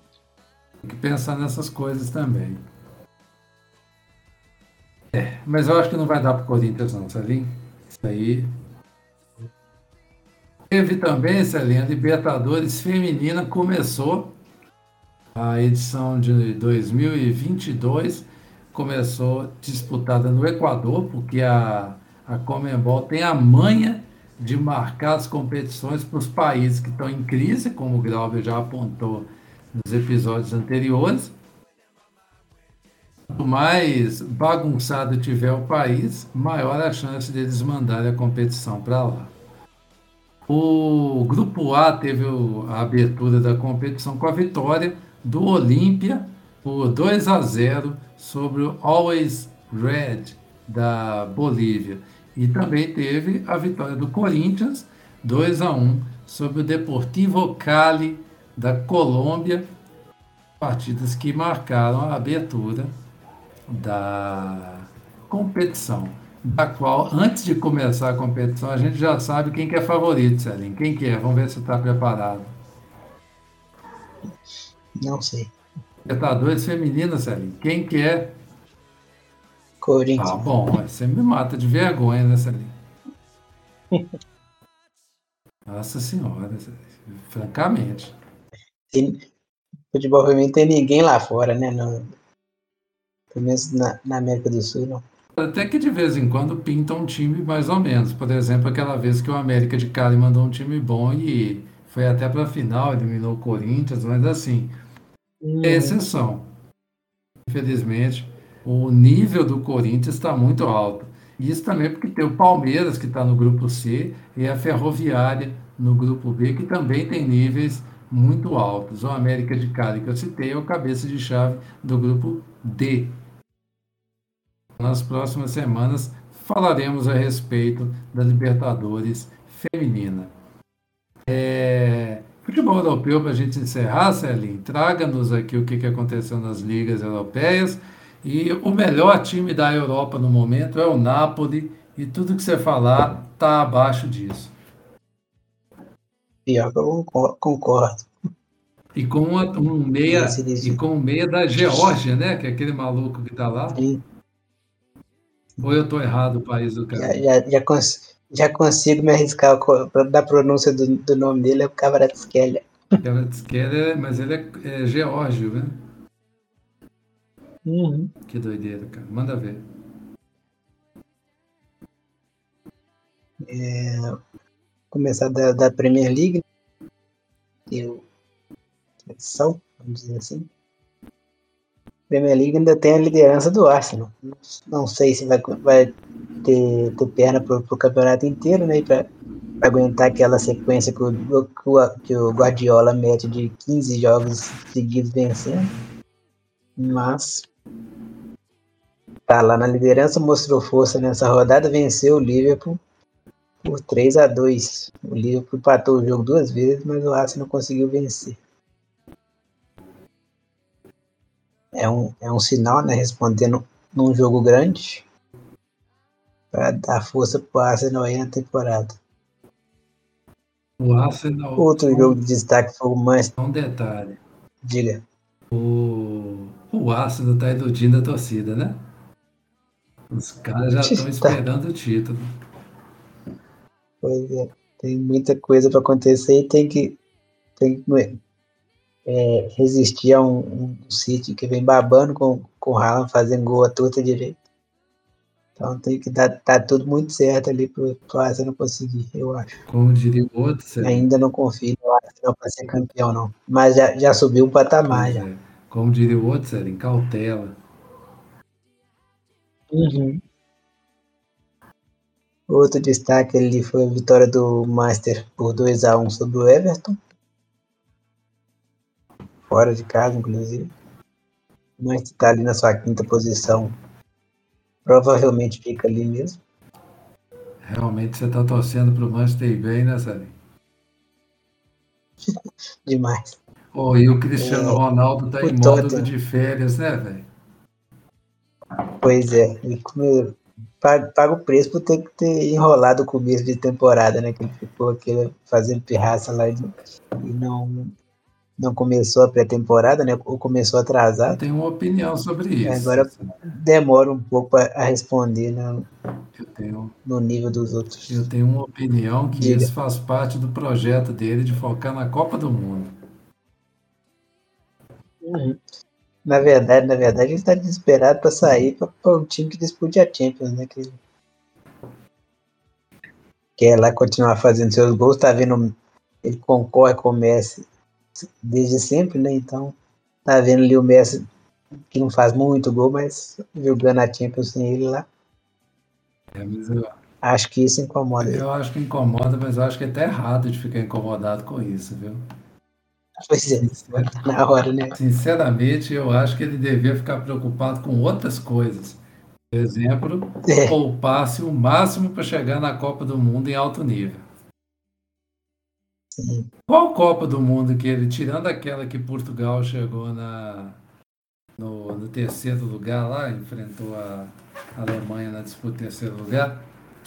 Tem que pensar nessas coisas também. É, mas eu acho que não vai dar para o Corinthians não, Celinho. Isso aí. Teve também, Celinho, a Libertadores Feminina começou a edição de 2022 começou disputada no Equador, porque a, a Comembol tem a manha de marcar as competições para os países que estão em crise, como o Glauber já apontou nos episódios anteriores. Quanto mais bagunçado tiver o país, maior a chance deles mandarem a competição para lá. O Grupo A teve a abertura da competição com a vitória do Olímpia por 2 a 0 sobre o Always Red da Bolívia. E também teve a vitória do Corinthians 2 a 1 sobre o Deportivo Cali da Colômbia, partidas que marcaram a abertura da competição, da qual, antes de começar a competição, a gente já sabe quem que é favorito, Celinho. Quem que é? Vamos ver se está preparado. Não sei. Libertadores feminina, Celinho. Quem que é? Corinthians. Ah, bom, você me mata de vergonha, né, Celinho? Nossa senhora, francamente. Tem- futebol feminino tem ninguém lá fora, né? Pelo menos na, na América do Sul, não. Até que de vez em quando pinta um time mais ou menos. Por exemplo, aquela vez que o América de Cali mandou um time bom e foi até para a final, eliminou o Corinthians, mas assim, é exceção. Infelizmente, o nível do Corinthians está muito alto. E Isso também porque tem o Palmeiras, que está no grupo C, e a Ferroviária no grupo B, que também tem níveis muito altos. O América de Cali, que eu citei, é o cabeça de chave do grupo D. Nas próximas semanas falaremos a respeito da Libertadores Feminina. É, Futebol europeu, para a gente encerrar, Celinho, traga-nos aqui o que, que aconteceu nas ligas europeias. E o melhor time da Europa no momento é o Napoli, e tudo que você falar está abaixo disso. Pior que eu concor- concordo. E com uma- um meia, e com um meia da Geórgia, né? Que é aquele maluco que está lá. Sim. Ou eu estou errado o país do Já, cara? já, já, cons- já consigo me arriscar da pronúncia do, do nome dele, é o ele é, mas ele é, é geórgio, né? Uhum. Que doideira, cara. Manda ver. Começar da, da Premier League. Eu, tradição, vamos dizer assim. Premier League ainda tem a liderança do Arsenal. Não sei se vai, vai ter, ter perna pro, pro campeonato inteiro, né? Pra aguentar aquela sequência que o, que o Guardiola mete de 15 jogos seguidos vencendo. Mas tá lá na liderança, mostrou força nessa rodada, venceu o Liverpool por 3 a 2 O Liverpool empatou o jogo duas vezes, mas o Arsenal conseguiu vencer. É um, é um sinal, né? Respondendo num jogo grande para dar força pro Arsenal aí na temporada. O Arsenal. Outro jogo de destaque foi o Manchester. Um detalhe. Diga. O, o Arsenal tá iludindo a torcida, né? Os caras já estão esperando o título. Pois é, tem muita coisa para acontecer e tem que, tem que é, resistir a um, um City que vem babando com, com o Haaland fazendo gol a torta direito. Então tem que dar tá tudo muito certo ali para o Arsenal conseguir, eu acho. Como diria o outro, Ainda não confio no Arsenal para ser campeão, não. Mas já, já subiu um patamar. Já. É. Como diria o outro, Sérgio, cautela. Uhum. Outro destaque ali foi a vitória do Master por 2 a 1 sobre o Everton. Fora de casa, inclusive. O Master está ali na sua quinta posição. Provavelmente fica ali mesmo. Realmente você está torcendo para o Manchester bem, né, Sally? Demais. Oh, e o Cristiano é, Ronaldo está em modo de férias, né, velho? Pois é. E como paga, o preço por ter que ter enrolado o começo de temporada, né? Que ele ficou aquele, fazendo pirraça lá e não, não começou a pré-temporada, né? Ou começou atrasado. Eu tenho uma opinião sobre isso. Agora demora um pouco a responder né? tenho, no nível dos outros. Eu tenho uma opinião que Diga. isso faz parte do projeto dele de focar na Copa do Mundo. Uhum. Na verdade, na verdade, ele está desesperado para sair para um time que dispute a Champions, né? Que quer lá continuar fazendo seus gols, tá vendo ele concorre com o Messi desde sempre, né? Então, tá vendo ali o Messi que não faz muito gol, mas jogando a Champions sem ele lá. É, eu... Acho que isso incomoda. Eu acho que incomoda, mas eu acho que é até errado de ficar incomodado com isso, viu? Pois é, na hora, né? Sinceramente, eu acho que ele devia ficar preocupado com outras coisas. Por exemplo, é. poupar-se o máximo para chegar na Copa do Mundo em alto nível. Sim. Qual Copa do Mundo que ele, tirando aquela que Portugal chegou na, no, no terceiro lugar lá, enfrentou a Alemanha na disputa terceiro lugar,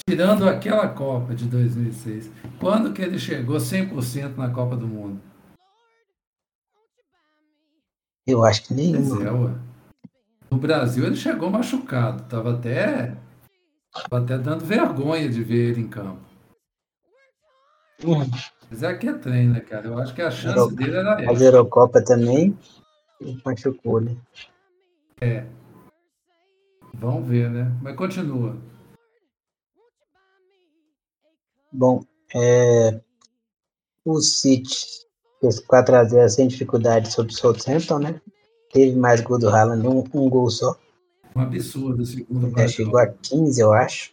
tirando aquela Copa de 2006, quando que ele chegou 100% na Copa do Mundo? Eu acho que nenhuma. É, ué. No Brasil ele chegou machucado, tava até, tava até dando vergonha de ver ele em campo. Uhum. Mas é que é treino, né, cara? Eu acho que a chance Euro... dele era essa. A Eurocopa também machucou, né? É. Vamos ver, né? Mas continua. Bom, é... o City fez 4x0 sem dificuldade sobre o Southampton, né? Teve mais gol do Haaland, um, um gol só. Um absurdo, segundo Já chegou a 15, eu acho.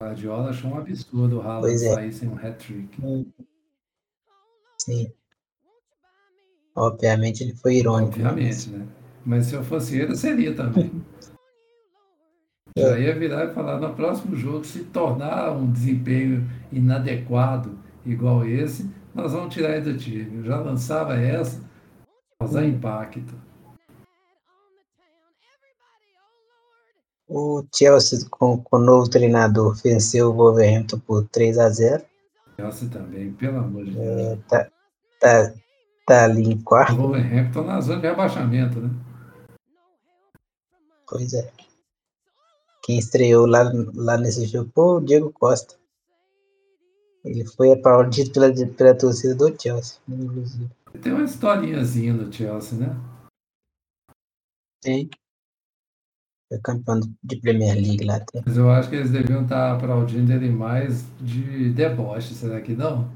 Guardiola achou um absurdo o Haaland é. sair sem um hat-trick. Sim. Obviamente ele foi irônico. Né? Obviamente, né? Mas se eu fosse ele, seria também. Já ia virar e falar, no próximo jogo, se tornar um desempenho inadequado igual esse, nós vamos tirar ele do time. Eu já lançava essa, causar impacto. O Chelsea, com, com o novo treinador, venceu o Wolverhampton por 3 a 0 Chelsea também, pelo amor de Deus. É, tá, tá, tá ali em quarto. O Wolverhampton na zona de rebaixamento, né? Pois é. Quem estreou lá, lá nesse jogo foi o Diego Costa. Ele foi aplaudido pela, pela torcida do Chelsea, inclusive. Tem uma historinhazinha do Chelsea, né? Tem. Foi campeão de Premier League lá. Tem. Mas eu acho que eles deviam estar aplaudindo ele mais de deboche, será que não?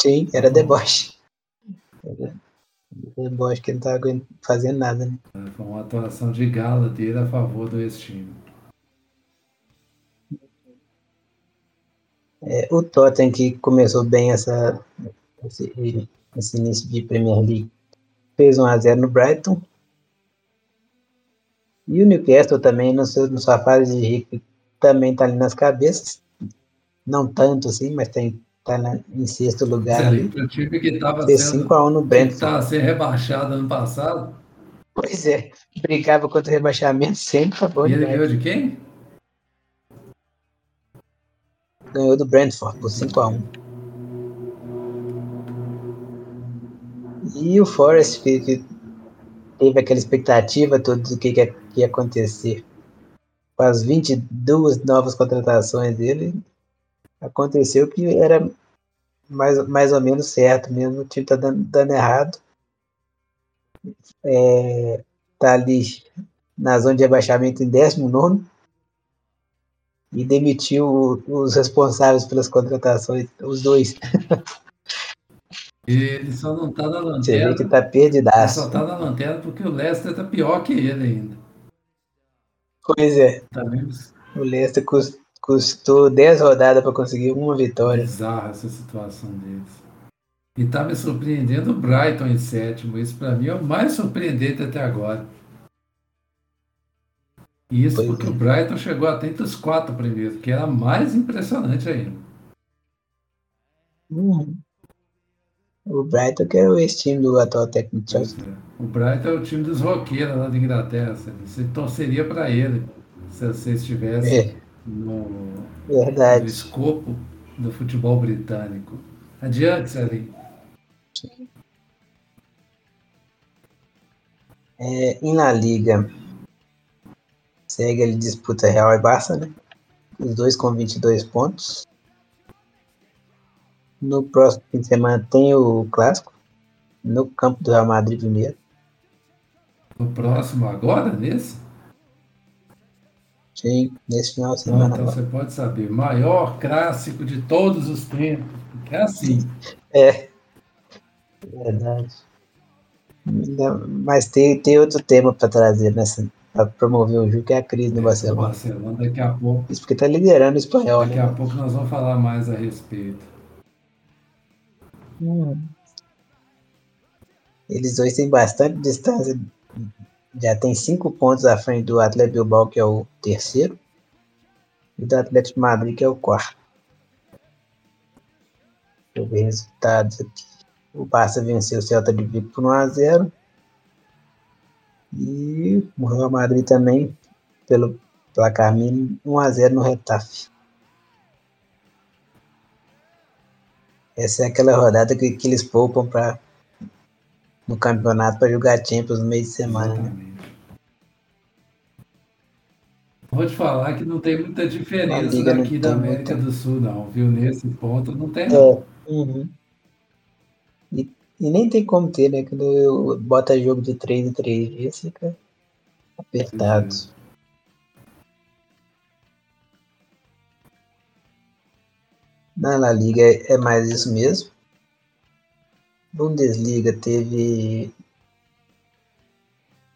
Sim, era deboche. Era deboche que ele não estava fazendo nada, né? Foi uma atuação de gala dele a favor do ex-time. É, o Tottenham que começou bem essa, esse, esse início de Premier League fez 1x0 no Brighton. E o Newcastle também, no seu, na sua fase de rico, também está ali nas cabeças. Não tanto assim, mas tem, tá na, em sexto lugar. ali. O time que estava sendo, 5x1 no Brentford. Estava sendo rebaixado ano passado. Pois é, brigava contra o rebaixamento sempre a bom E ele ganhou de quem? Ganhou do Brentford por 5x1. E o Forest, que, teve aquela expectativa toda do que, que ia acontecer com as 22 novas contratações dele, aconteceu que era mais, mais ou menos certo mesmo, o time tá dando, dando errado. É, tá ali na zona de rebaixamento em 19 e demitiu os responsáveis pelas contratações, os dois. Ele só não tá na lanterna. Você vê que tá perdidaço. Ele só tá na lanterna porque o Leicester tá pior que ele ainda. Pois é. Tá? O Leicester custou 10 rodadas para conseguir uma vitória. Bizarra essa situação deles. E tá me surpreendendo o Brighton em sétimo. Isso para mim é o mais surpreendente até agora. Isso pois porque é. o Brighton chegou até entre os quatro primeiros, que era mais impressionante ainda. Uhum. O Brighton que é o ex-time do atual técnico Chelsea. É. O Brighton é o time dos roqueiros lá da Inglaterra. Você torceria para ele se você estivesse é. no, no escopo do futebol britânico. Adiante, Salim. É, e na Liga, segue ele disputa Real e Barça, né? Os dois com 22 pontos. No próximo fim de semana tem o clássico no campo do Real Madrid primeiro. No próximo agora, nesse? Sim, nesse final de semana. então agora. você pode saber, maior clássico de todos os tempos. É assim. É. Verdade. Mas tem, tem outro tema para trazer nessa, para promover o jogo, que é a crise no é, Barcelona. Barcelona, daqui a pouco. Isso porque tá liderando o espanhol, daqui né? a pouco nós vamos falar mais a respeito. Hum. Eles dois têm bastante distância. Já tem cinco pontos à frente do Atlético Bilbao, que é o terceiro, e do Atlético Madrid, que é o quarto. Deixa eu ver resultados aqui. O Barça venceu o Celta de Vigo por 1x0. E o Real Madrid também, pelo placar mínimo, 1x0 no Retafe. Essa é aquela rodada que, que eles poupam para no campeonato para jogar Champions no meio de semana. Né? Vou te falar que não tem muita diferença daqui da América muita... do Sul, não, viu? Nesse ponto não tem. É, uhum. e, e, nem tem como ter, né? Quando eu bota jogo de 3 em 3 dias, fica apertado. Na La Liga é mais isso mesmo. Bundesliga teve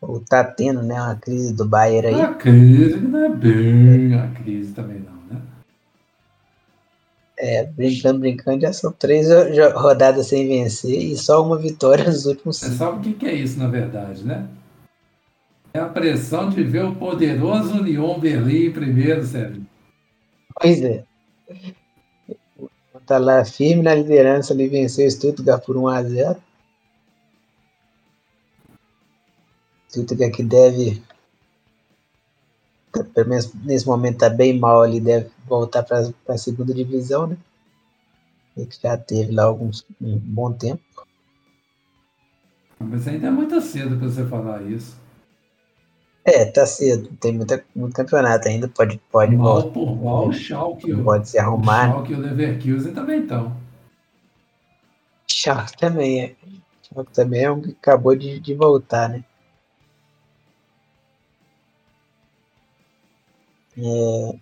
ou tá tendo, né, uma crise do Bayern aí. A crise não é bem a crise também não, né? É, brincando, brincando, já são três rodadas sem vencer e só uma vitória nos últimos cinco. Você sabe o que é isso, na verdade, né? É a pressão de ver o poderoso Union Berlim primeiro, Sérgio. Pois é tá lá firme na liderança, ele venceu o Stuttgart por 1 a 0 Stuttgart que deve, pelo menos nesse momento tá bem mal ali, deve voltar para a segunda divisão, né? E que já teve lá alguns, um bom tempo. Mas ainda é muito cedo para você falar isso. É, tá cedo. Tem muita, muito campeonato ainda. Pode, pode mal por mal, o Schalke. Pode se arrumar. O Schalke e o Leverkusen também estão. Schalke também é. Schalke também é um que acabou de, de voltar, né? É,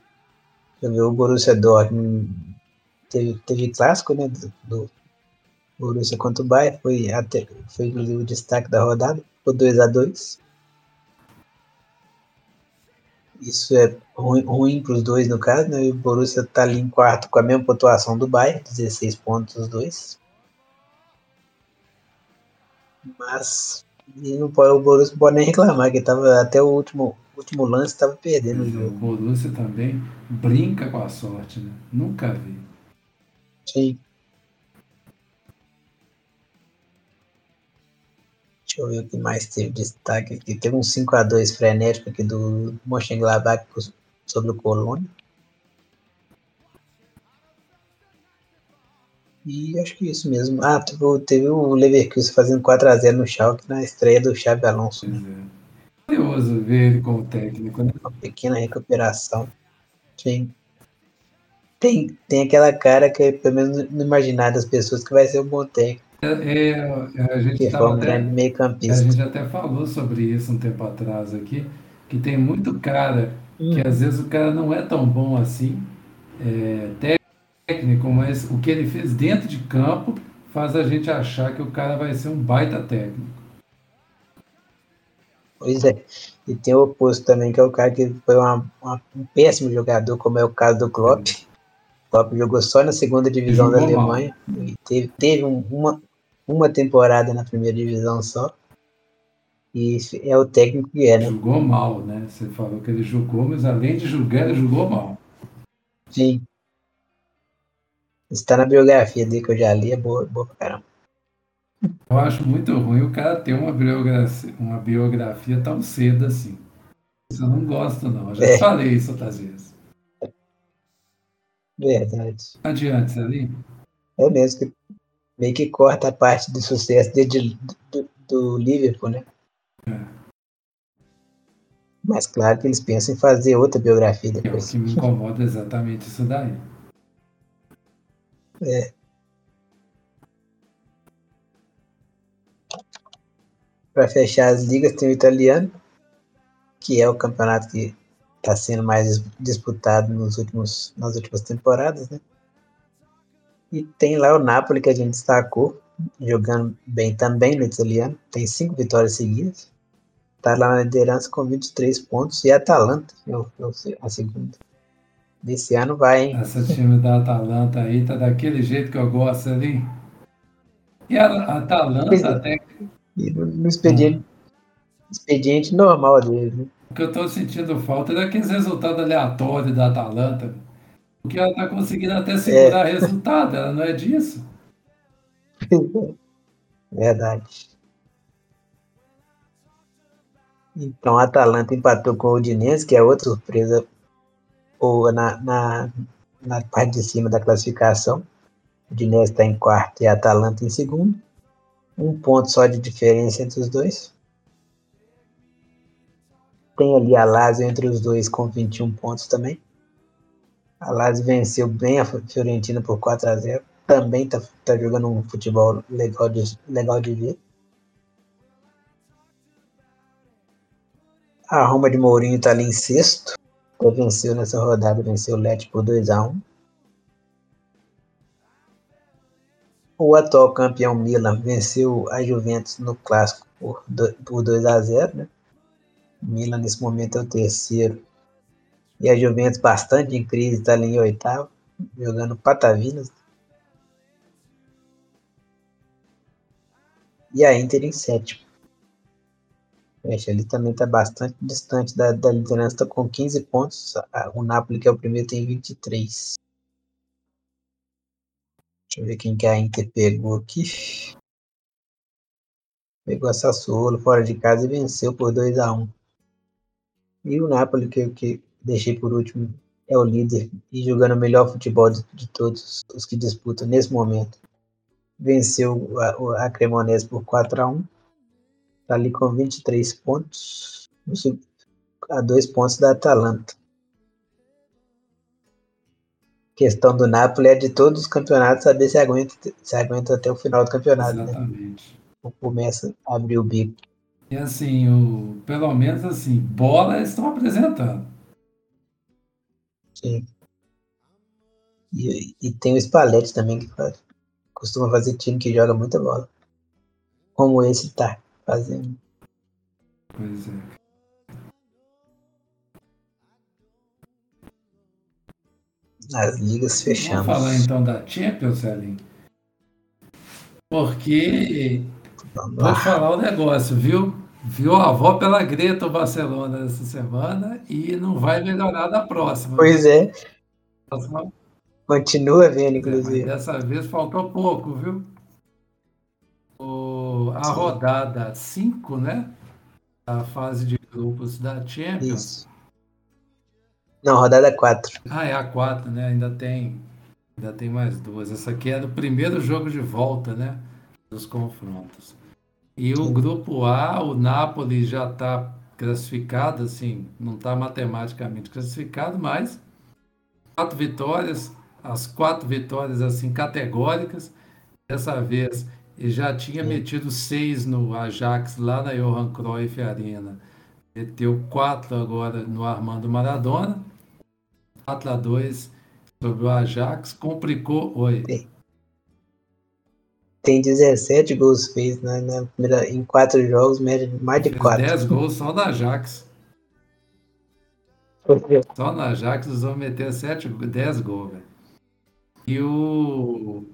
ver, o Borussia Dortmund teve, teve clássico, né? Do, do Borussia contra o Bayern. Foi, até, foi inclusive o destaque da rodada. Foi 2x2. Isso é ruim, ruim para os dois, no caso, né? E o Borussia está ali em quarto com a mesma pontuação do Bayern, 16 pontos os dois. Mas não pode, o Borussia não pode nem reclamar, que tava, até o último, último lance estava perdendo o jogo. O Borussia também brinca com a sorte, né? Nunca vi. Sim. Deixa eu ver o que mais teve destaque aqui. Teve um 5x2 frenético aqui do Mönchengladbach sobre o Colônia. E acho que isso mesmo. Ah, teve o Leverkusen fazendo 4x0 no Schalke na estreia do Xabi Alonso. Né? É. Curioso ver ele como técnico, né? Uma pequena recuperação. Sim. Tem, tem aquela cara que, pelo menos no imaginário das pessoas, que vai ser um bom técnico. É, é, a gente até. A gente até falou sobre isso um tempo atrás aqui, que tem muito cara hum. que às vezes o cara não é tão bom assim, é, técnico, mas o que ele fez dentro de campo faz a gente achar que o cara vai ser um baita técnico. Pois é. E tem o oposto também, que é o cara que foi uma, uma, um péssimo jogador, como é o caso do Klopp. O Klopp jogou só na segunda divisão da Alemanha e teve, teve um, uma, uma temporada na primeira divisão só. E é o técnico que é, né? Jogou mal, né? Você falou que ele jogou, mas além de jogar, ele jogou mal. Sim. Está na biografia dele que eu já li, é boa, boa pra caramba. Eu acho muito ruim o cara ter uma biografia, uma biografia tão cedo assim. Isso eu não gosto, não. Eu já é. falei isso outras vezes. Verdade. Adiante, ali. É mesmo que meio que corta a parte do sucesso dele do, do, Liverpool, né? É. Mas claro que eles pensam em fazer outra biografia depois. É o que me incomoda exatamente isso daí. É. Para fechar as ligas, tem o italiano, que é o campeonato que está sendo mais disputado nos últimos, nas últimas temporadas, né? E tem lá o Napoli, que a gente destacou, jogando bem também no italiano, tem cinco vitórias seguidas. Está lá na liderança com 23 pontos. E a Atalanta, é a segunda. Desse ano vai, hein? Essa time da Atalanta aí tá daquele jeito que eu gosto ali. E a Atalanta é. até. E no, no expediente, hum. expediente normal dele, né? O que eu tô sentindo falta é daqueles resultados aleatórios da Atalanta. Porque ela tá conseguindo até segurar é. resultado, ela não é disso. Verdade. Então a Atalanta empatou com o Udinese, que é outra surpresa ou na, na, na parte de cima da classificação. O Dinés está em quarto e a Atalanta em segundo. Um ponto só de diferença entre os dois. Tem ali a Lazio entre os dois com 21 pontos também. A Lazio venceu bem a Fiorentina por 4 a 0 Também está tá jogando um futebol legal de, legal de ver. A Roma de Mourinho está ali em sexto venceu nessa rodada, venceu o Let por 2x1. O atual campeão Milan venceu a Juventus no clássico por 2x0. Né? Milan nesse momento é o terceiro. E a Juventus bastante em crise, está ali em oitavo, jogando Patavinas. E a Inter em sétimo. Fecha, ele também está bastante distante da, da liderança, está com 15 pontos. O Napoli, que é o primeiro, tem 23. Deixa eu ver quem que a Inter pegou aqui. Pegou a Sassuolo fora de casa e venceu por 2 a 1 E o Napoli, que, que deixei por último, é o líder e jogando o melhor futebol de, de todos os que disputam nesse momento. Venceu a, a Cremonese por 4 a 1 Está ali com 23 pontos, a dois pontos da Atalanta. questão do Napoli é de todos os campeonatos saber se aguenta, se aguenta até o final do campeonato. Né? Exatamente. Né? Ou começa a abrir o bico. E assim, o, pelo menos assim, bola eles estão apresentando. E, e tem o Spalletti também, que faz, costuma fazer time que joga muita bola. Como esse tá fazendo. Pois é. as ligas fechamos. Vamos falar então da Champions, Ellen. Porque vou falar o negócio, viu? Viu a avó pela Greta o Barcelona essa semana e não vai melhorar na próxima. Pois é. Continua vendo, inclusive. É, dessa vez faltou pouco, viu? O, a Sim. rodada 5, né? A fase de grupos da Champions. Isso. Não, rodada 4. Ah, é a 4, né? Ainda tem, ainda tem mais duas. Essa aqui é do primeiro jogo de volta, né? Dos confrontos. E o grupo A, o Napoli já está classificado, assim, não está matematicamente classificado, mas quatro vitórias, as quatro vitórias assim categóricas. Dessa vez ele já tinha metido seis no Ajax lá na Johan Cruyff Arena. Meteu quatro agora no Armando Maradona. 4 a 2 sobre o Ajax. Complicou. Oi. Tem 17 gols feitos né, na primeira, em quatro jogos, média mais de 4. 10 gols só no Ajax. Só no Ajax eles vão meter 7, 10 gols, velho. E o.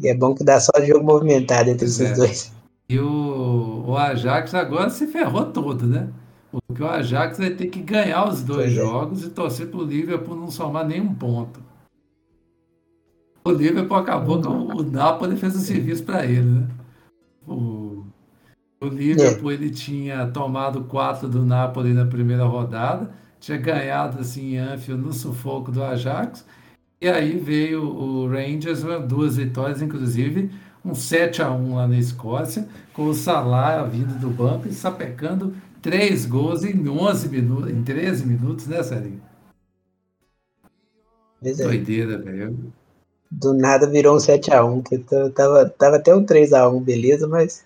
E é bom que dá só jogo movimentado entre esses é. dois. E o, o Ajax agora se ferrou todo, né? Porque o Ajax vai ter que ganhar os dois pois é. jogos é. e torcer para o Liverpool não somar nenhum ponto. O Liverpool acabou que o Napoli fez o serviço para ele, né? O, o Liverpool é. ele tinha tomado quatro do Napoli na primeira rodada, tinha ganhado assim em Anfield no sufoco do Ajax, e aí veio o Rangers, duas vitórias, inclusive um 7 a 1 lá na Escócia, com o Salah vindo do banco e sapecando três gols em 11 minutos, em 13 minutos, né, Sérgio? É. Doideira, velho. Do nada virou um 7x1, que tava, tava até um 3x1, beleza, mas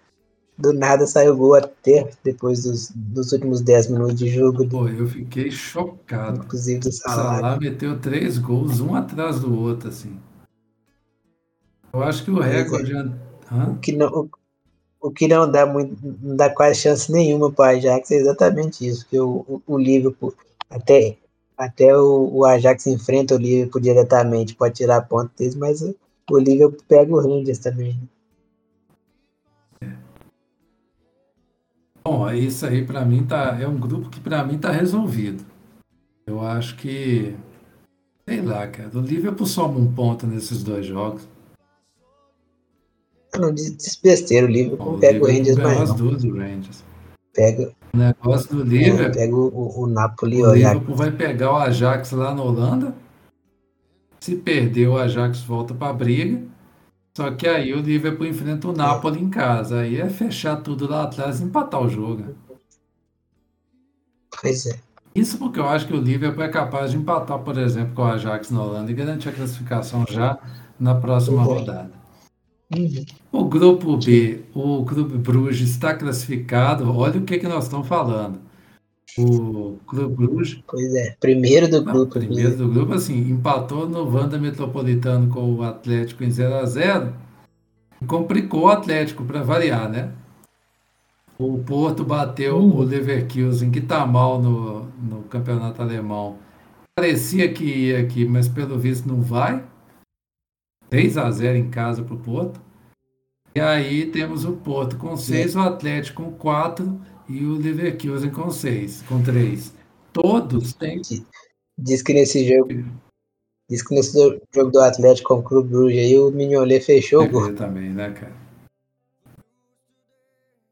do nada saiu gol até depois dos, dos últimos 10 minutos de jogo. Pô, eu fiquei chocado. Inclusive do Salah. Salah meteu três gols, um atrás do outro, assim. Eu acho que o recorde. É. O, que não, o que não dá muito, não dá quase chance nenhuma para o Ajax é exatamente isso, que o, o, o Liverpool até até o, o, Ajax enfrenta o Liverpool diretamente, pode tirar ponto deles, mas o, o Liverpool pega o Rangers também. Né? Bom, isso aí para mim tá é um grupo que para mim tá resolvido. Eu acho que sei lá, cara, o Liverpool soma um ponto nesses dois jogos. Não, desbesteira o Liverpool, o pega o Rangers mais. As duas do Rangers. Pega. O negócio do Liverpool. Pega o, o Napoli. O Liverpool vai pegar o Ajax lá na Holanda. Se perder, o Ajax volta para a briga. Só que aí o Liverpool enfrenta o Napoli em casa. Aí é fechar tudo lá atrás e empatar o jogo. Pois é. Isso porque eu acho que o Liverpool é capaz de empatar, por exemplo, com o Ajax na Holanda e garantir a classificação já na próxima rodada. Uhum. O grupo B, o Clube Bruges está classificado. Olha o que, que nós estamos falando. O Clube Bruges. Pois é, primeiro do grupo. Primeiro do grupo, assim, empatou no Wanda Metropolitano com o Atlético em 0 a 0 e complicou o Atlético para variar, né? O Porto bateu uhum. o Leverkusen, que está mal no, no campeonato alemão. Parecia que ia aqui, mas pelo visto não vai. 3 a 0 em casa para o Porto. E aí temos o Porto com 6, o Atlético com 4 e o Leverkusen com 6, com 3. Todos têm. Diz que nesse jogo. Diz que nesse jogo do Atlético com o Clube Bruges aí o Mignolet fechou o gol. também, né, cara?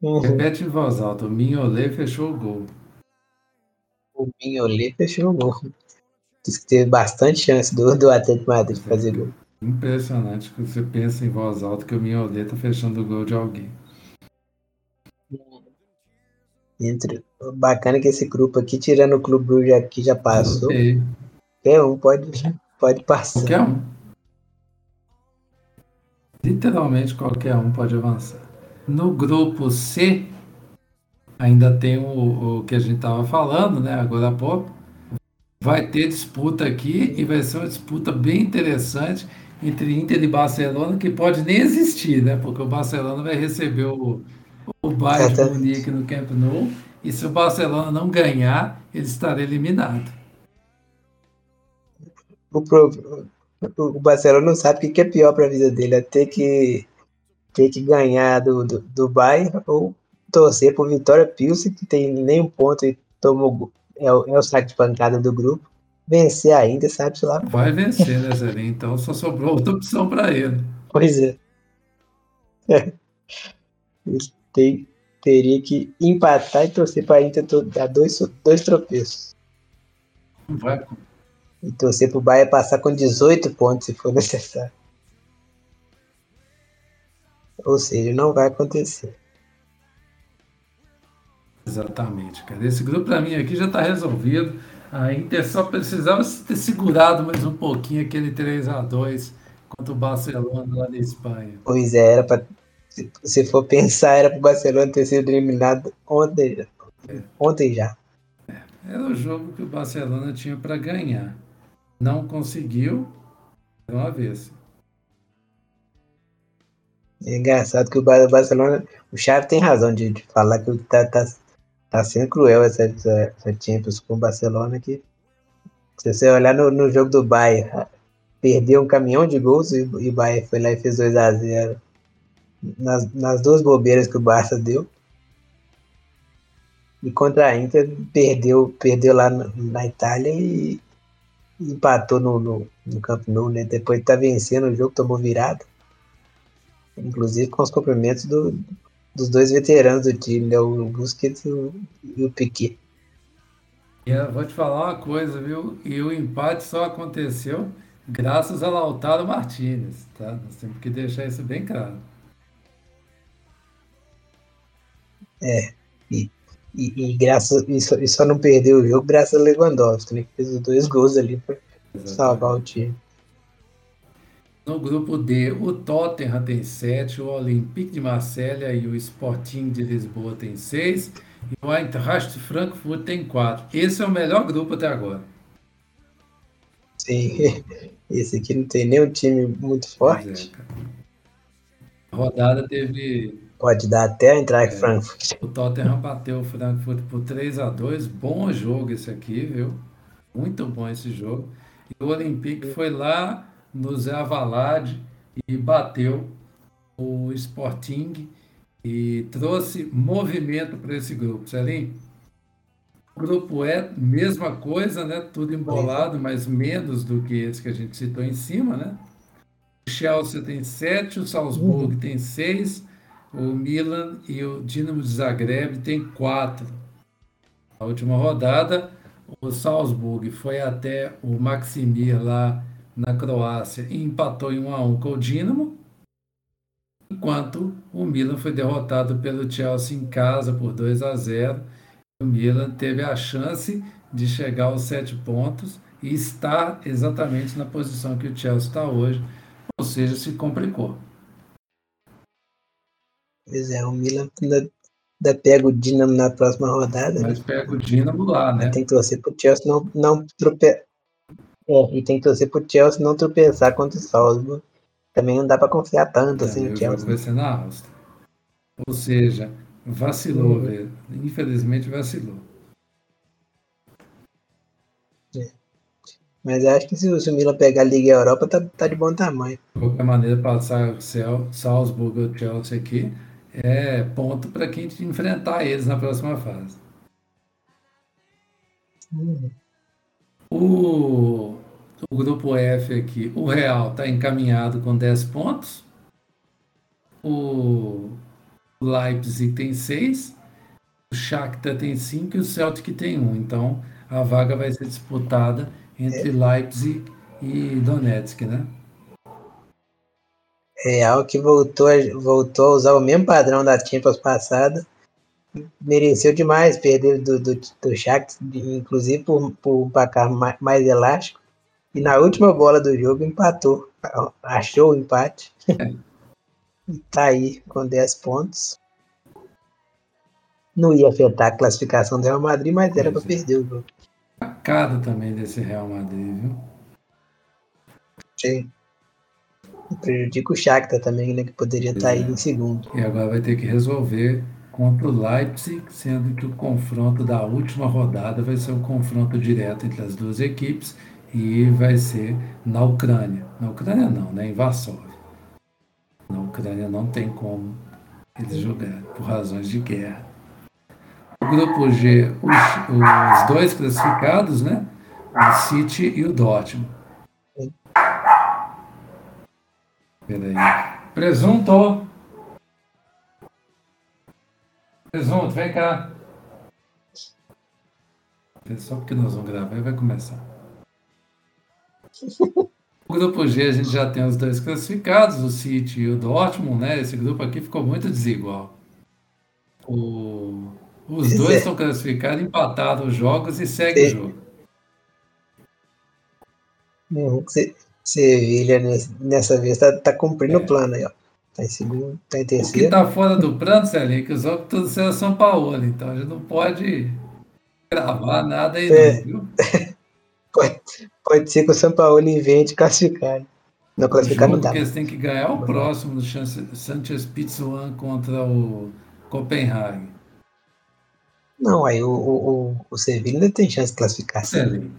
Uhum. Repete em voz alta, o Mignolet fechou o gol. O Mignolet fechou o gol. Diz que teve bastante chance do, do Atlético Madrid fazer gol. Impressionante que você pensa em voz alta que o Mignolet está fechando o gol de alguém. Entre, bacana que esse grupo aqui, tirando o Clube Bruges aqui, já passou. Okay. Qualquer um pode, pode passar. Qualquer um. Literalmente qualquer um pode avançar. No grupo C, ainda tem o, o que a gente estava falando, né, agora há pouco. Vai ter disputa aqui e vai ser uma disputa bem interessante entre Inter e Barcelona, que pode nem existir, né? Porque o Barcelona vai receber o, o Bayern de Munique no Camp Nou, e se o Barcelona não ganhar, ele estará eliminado. O, o Barcelona não sabe o que é pior para a vida dele, é ter que, ter que ganhar do, do, do Bayern ou torcer por Vitória Pilsen, que tem nenhum ponto e tomou, é, o, é o saco de pancada do grupo. Vencer ainda, sabe lá. Vai vencer, né, Zé? Então só sobrou outra opção para ele. Pois é. é. Ele tem, teria que empatar e torcer para a Inter dar dois, dois tropeços. Vai. E torcer para o Bahia passar com 18 pontos se for necessário. Ou seja, não vai acontecer. Exatamente, cara. Esse grupo para mim aqui já está resolvido. A Inter só precisava ter segurado mais um pouquinho aquele 3 a 2 contra o Barcelona lá na Espanha. Pois é, era para se for pensar, era para o Barcelona ter sido eliminado ontem, é. ontem já. É. Era o jogo que o Barcelona tinha para ganhar. Não conseguiu, uma vez. É engraçado que o Barcelona, o Xavi tem razão de, de falar que tá, tá, tá sendo cruel essa, essa, Champions com o Barcelona que se você olhar no, no jogo do Bayern, perdeu um caminhão de gols e o Bayern foi lá e fez 2 a 0 nas, nas duas bobeiras que o Barça deu. E contra a Inter perdeu, perdeu lá na, na Itália e, empatou no, no, no Camp Nou, né? Depois tá vencendo o jogo, tomou virada. Inclusive com os cumprimentos do, dos dois veteranos do time, né? o Busquets e o, e o Piquet. Eu vou te falar uma coisa, viu? E o empate só aconteceu graças a Lautaro Martinez, tá? Nós temos que deixar isso bem claro. É, e, e, e graças e só, e só não perdeu o jogo graças a Lewandowski, né, que fez os dois gols ali para salvar o time. No grupo D, o Tottenham tem 7, o Olympique de Marselha e o Sporting de Lisboa tem 6 e o Eintracht Frankfurt tem 4. Esse é o melhor grupo até agora. Sim, esse aqui não tem nenhum time muito forte. É, a rodada teve Pode dar até entrar em é, Frankfurt. O Tottenham bateu o Frankfurt por 3 a 2 Bom jogo esse aqui, viu? Muito bom esse jogo. E o Olympique foi lá no Zé Avalade e bateu o Sporting e trouxe movimento para esse grupo. Celim? O grupo é mesma coisa, né? Tudo embolado, mas menos do que esse que a gente citou em cima, né? O Chelsea tem 7, o Salzburg uhum. tem 6, o Milan e o Dinamo de Zagreb têm quatro. Na última rodada, o Salzburg foi até o Maximir lá na Croácia e empatou em 1 a 1 com o Dinamo, enquanto o Milan foi derrotado pelo Chelsea em casa por 2 a 0. O Milan teve a chance de chegar aos sete pontos e estar exatamente na posição que o Chelsea está hoje, ou seja, se complicou. Pois é, o Milan ainda, ainda pega o Dinamo na próxima rodada. Mas né? pega o Dinamo lá, né? Tem que torcer pro Chelsea não, não tropeçar. É, e tem que torcer pro Chelsea não tropeçar contra o Salzburg. Também não dá para confiar tanto é, assim o Chelsea. Vai ser na Áustria. Ou seja, vacilou, uhum. velho. Infelizmente vacilou. É. Mas acho que se o Milan pegar a Liga Europa, tá, tá de bom tamanho. De qualquer maneira, passar o Salzburg ou o Chelsea aqui, é ponto para quem enfrentar eles na próxima fase. Uhum. O, o grupo F aqui, o Real está encaminhado com 10 pontos. O Leipzig tem 6. O Shakhtar tem 5 e o Celtic tem 1. Então a vaga vai ser disputada entre. Leipzig e Donetsk, né? Real que voltou, voltou a usar o mesmo padrão da Champions passada. Mereceu demais perder do, do, do Shakhtar, inclusive por, por um placar mais, mais elástico. E na última bola do jogo empatou. Achou o empate. tá aí com 10 pontos. Não ia afetar a classificação do Real Madrid, mas era para é. perder o jogo. Sacada também desse Real Madrid, viu? Sim prejudica o Shakhtar também, né, que poderia estar tá aí é. em segundo. E agora vai ter que resolver contra o Leipzig, sendo que o confronto da última rodada vai ser o confronto direto entre as duas equipes e vai ser na Ucrânia. Na Ucrânia não, né? Em Varsóvia. Na Ucrânia não tem como eles jogarem, por razões de guerra. O grupo G, os, os dois classificados, né? O City e o Dortmund. Peraí. Presunto! Presunto, vem cá. É só porque nós vamos gravar e vai começar. O grupo G a gente já tem os dois classificados, o City e o Dortmund, né? Esse grupo aqui ficou muito desigual. O... Os dois é. estão classificados, empatados os jogos e segue o jogo. Sevilha nessa vez está tá cumprindo é. o plano aí, ó. Tá em segundo, tá em terceiro. O que tá fora do plano, Celinho, é que os outros todos são São Paulo, então a gente não pode gravar nada aí, é. não, viu? pode, pode ser que o São Paulo invente classificar. Não classificar não dá. Porque eles têm que ganhar o próximo do Sanchez Pizjuan contra o Copenhague. Não, aí o, o, o Sevilha ainda tem chance de classificar. Sim.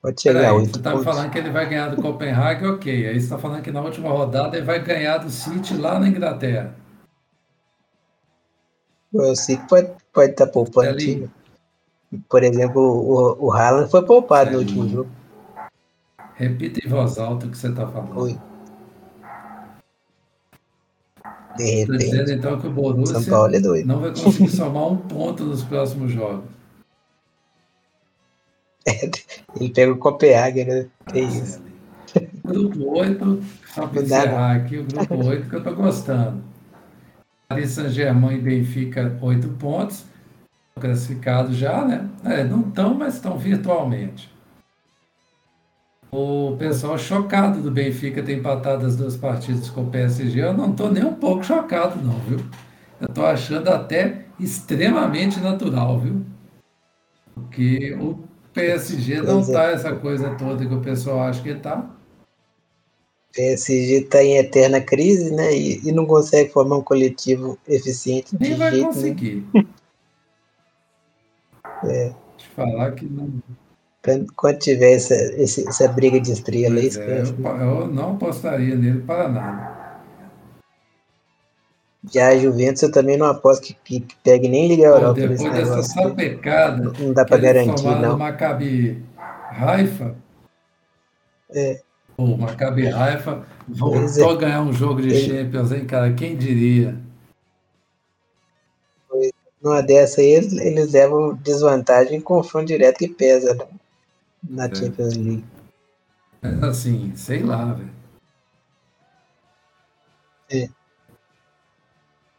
Pode chegar a oito Você está falando que ele vai ganhar do Copenhague, ok. Aí você está falando que na última rodada ele vai ganhar do City lá na Inglaterra. O City pode, pode estar tá poupando time. Por exemplo, o, o Haaland foi poupado no último jogo. Repita em voz alta o que você está falando. Oi. De repente. dizendo então que o Borussia São Paulo é doido. não vai conseguir somar um ponto nos próximos jogos. Ele pega o Copenhague, né? Que isso. Grupo 8, só para encerrar aqui, o grupo 8 que eu estou gostando. Paris Saint-Germain e Benfica, 8 pontos classificados já, né? É, não estão, mas estão virtualmente. O pessoal chocado do Benfica ter empatado as duas partidas com o PSG, eu não estou nem um pouco chocado, não, viu? Eu estou achando até extremamente natural, viu? Porque o PSG não está é. essa coisa toda que o pessoal acha que está. PSG está em eterna crise, né? E, e, não consegue formar um coletivo eficiente. Nem vai conseguir. É. Te falar que não. Quando tiver essa, essa briga de estrela, isso é, eu, eu, não apostaria nele para nada. Já a Juventus eu também não aposto que, que, que pegue nem Liga Europa. Depois dessa sapecada, não dá para garantir, não. Maccabi Raifa. É. O Maccabi Raifa voltou é. a ganhar um jogo de Champions, hein, cara? Quem diria? Numa dessa aí, eles, eles levam desvantagem em confronto direto que pesa né? na é. Champions League. É assim, sei lá, velho. É.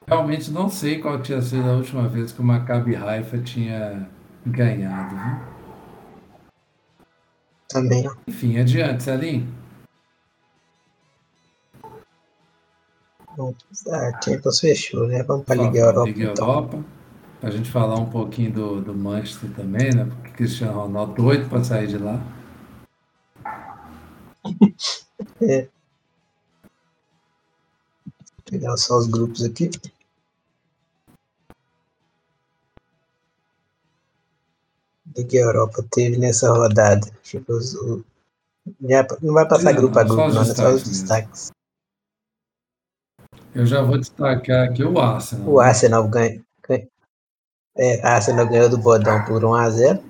Realmente não sei qual tinha sido a última vez que o Maccabi Haifa tinha ganhado. Viu? Também. Enfim, adiante, Salim. Bom, a Champions fechou, né? Vamos para a Liga Europa. Liga então. Europa para a gente falar um pouquinho do, do Manchester também, né? Porque Cristiano Ronaldo doido para sair de lá. É. Vou pegar só os grupos aqui. O que a Europa teve nessa rodada? Os, o, não vai passar não, grupo a grupo, não, é só os destaques. Eu já vou destacar aqui o Arsenal. O Arsenal ganha, é, Arsenal ganhou do Bodão por 1x0.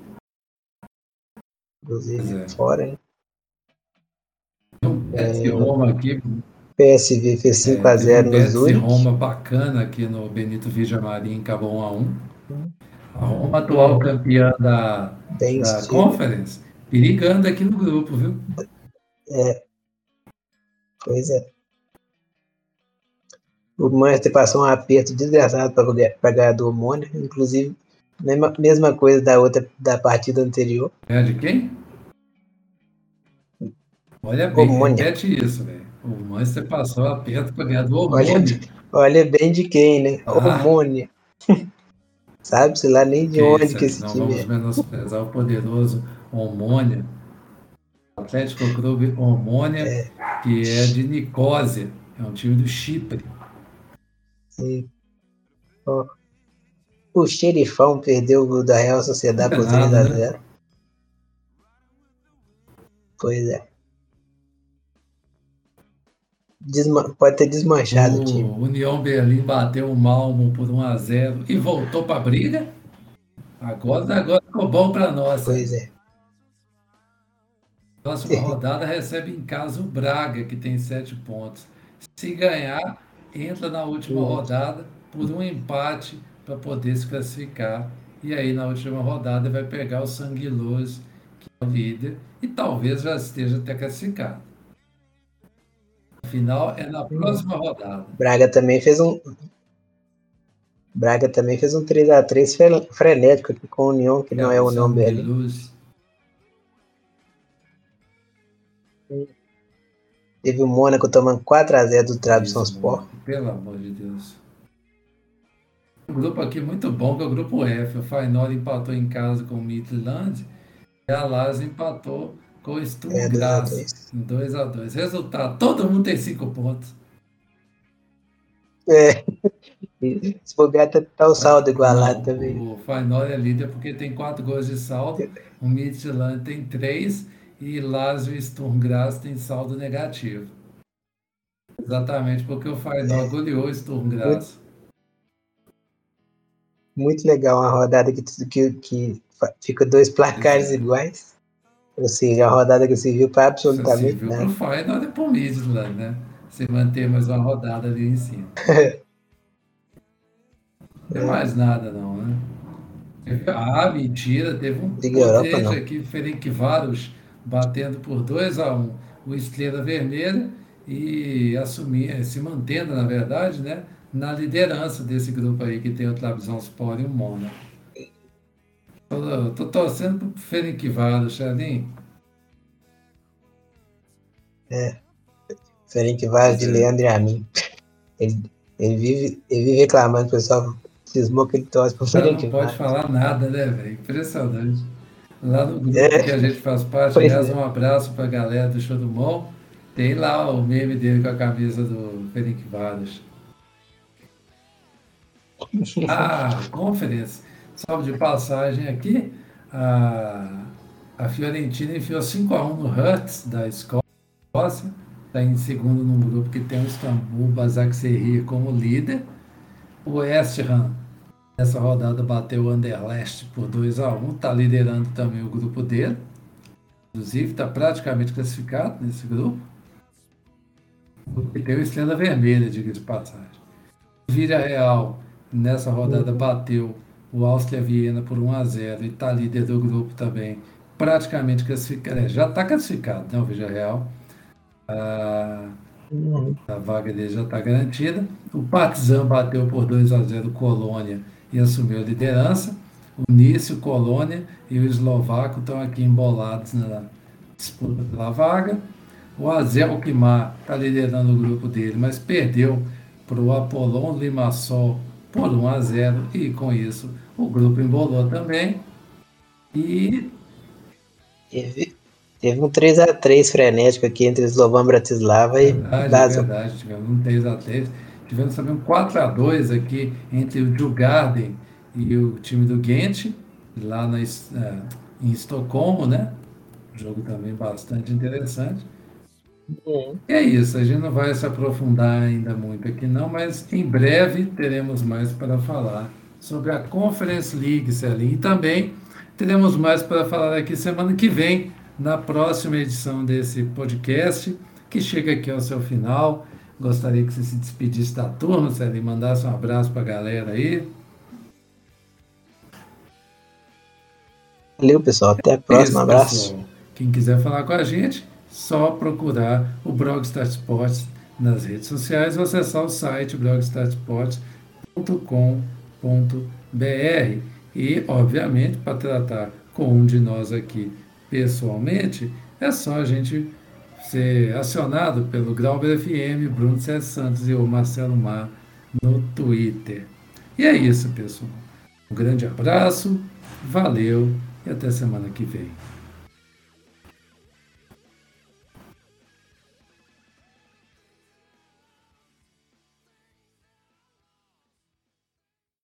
Inclusive, é. fora, hein? É, Roma aqui. PSV fez 5x0 é, no Zurich. Roma bacana aqui no Benito Villamarim, acabou 1x1. A Roma, atual campeã da, da Conference, perigando aqui no grupo, viu? É. Pois é. O Manchester passou um aperto desgraçado para ganhar do Omônia, inclusive, mesma, mesma coisa da outra da partida anterior. É de quem? Olha bem, Omônia. repete isso, velho. O Manchester passou aperto para ganhar do Omônia. Olha, olha, bem de quem, né? Ah. Omônia. Sabe-se lá nem de onde isso, que esse não time vamos é. menosprezar o poderoso Omônia. Atlético Clube Omônia, é. que é de Nicósia, é um time do Chipre. O xerifão perdeu o da Real Sociedade por 3 a 0 né? Pois é. Desma pode ter desmanchado o, o time. União Berlim bateu o Malmo por 1 a 0 e voltou para a briga. Agora, agora ficou bom para nós. Pois é. Próxima rodada recebe em casa o Braga, que tem sete pontos. Se ganhar, entra na última rodada por um empate para poder se classificar. E aí, na última rodada, vai pegar o Sanguiloso, que é o líder, e talvez já esteja até classificado. Afinal, é na próxima rodada. Braga também fez um. Braga também fez um 3x3 frenético aqui com a União, que é, não é o União Berlim. Teve o Mônaco tomando 4x0 do Trabzonspor. Pelo amor de Deus. Um grupo aqui muito bom, que é o grupo F. O Feyenoord empatou em casa com o Midland e a Lazio empatou com Sturm é, Graz em 2x2. Resultado, todo mundo tem 5 pontos. É. Se bobear, tá, tá o saldo igualado também. O Feyenoord é líder porque tem 4 gols de saldo, o Midland tem 3 e Lazio e Sturm Graz tem saldo negativo. Exatamente porque o Feyenoord é. goleou o Sturm Graz. Muito legal uma rodada que, que, que fica dois placares iguais. Ou seja, a rodada que se viu para absolutamente nada. Para o Feyenoord e para o Midland, né? Se manter mais uma rodada ali em cima. Não é mais nada não, né? Ah, mentira, teve um protejo aqui, Ferencváros batendo por 2 a 1 um, o Estrela Vermelha e assumir, se mantendo, na verdade, né, na liderança desse grupo aí que tem o Trabzonspor e o Mônaco. Tô, tô torcendo pro Ferencváros, Charlinho. É. Ferencváros de. Leandro e a mim. Ele, ele, vive, ele vive reclamando, o pessoal cismou que ele torce pro Ferencváros. Não pode falar nada, né, velho? Impressionante. Lá no grupo é. que a gente faz parte, aliás, é. um abraço para a galera do Show do Mol. Tem lá o meme dele com a camisa do Ferencváros. Ah, conferência. Salve de passagem aqui. A, a Fiorentina enfiou 5x1 no Hertz da Escócia. Está em segundo num grupo que tem o Istambul Basaksehir como líder. O West Ham Nessa rodada bateu o Anderlecht por 2 a 1 está liderando também o grupo dele. Inclusive, está praticamente classificado nesse grupo. E tem o Estrela Vermelha, diga de passagem. Vila Real, nessa rodada, bateu o Áustria Viena por 1 a 0 e está líder do grupo também. Praticamente classificado. É, já está classificado, né? O Vila Real. Ah, a vaga dele já está garantida. O Partizan bateu por 2 a 0 Colônia e assumiu a liderança. O Nice, o Colônia e o Eslovaco estão aqui embolados na disputa pela vaga. O Azel Kimar está liderando o grupo dele, mas perdeu para o Apollon Limassol por 1 a 0 e com isso o grupo embolou também. E teve, teve um 3 a 3 frenético aqui entre Slovan Bratislava e verdade, É verdade, tivemos um 3 a 3 Tivemos também um 4 a 2 aqui entre o Djurgården e o time do Ghent, lá na, uh, em Estocolmo, né? jogo também bastante interessante. E é isso, a gente não vai se aprofundar ainda muito aqui não, mas em breve teremos mais para falar sobre a Conference League, Celinho, e também teremos mais para falar aqui semana que vem, na próxima edição desse podcast, que chega aqui ao seu final. Gostaria que você se despedisse da turma, Célio, e mandasse um abraço para a galera aí. Valeu, pessoal. Até a próxima. abraço. Pessoal. Quem quiser falar com a gente, só procurar o Blogstar Sports nas redes sociais ou acessar o site blogstarsports.com.br. E, obviamente, para tratar com um de nós aqui pessoalmente, é só a gente ser acionado pelo Grauber FM, Bruno César Santos e o Marcelo Mar no Twitter. E é isso, pessoal. Um grande abraço, valeu e até semana que vem.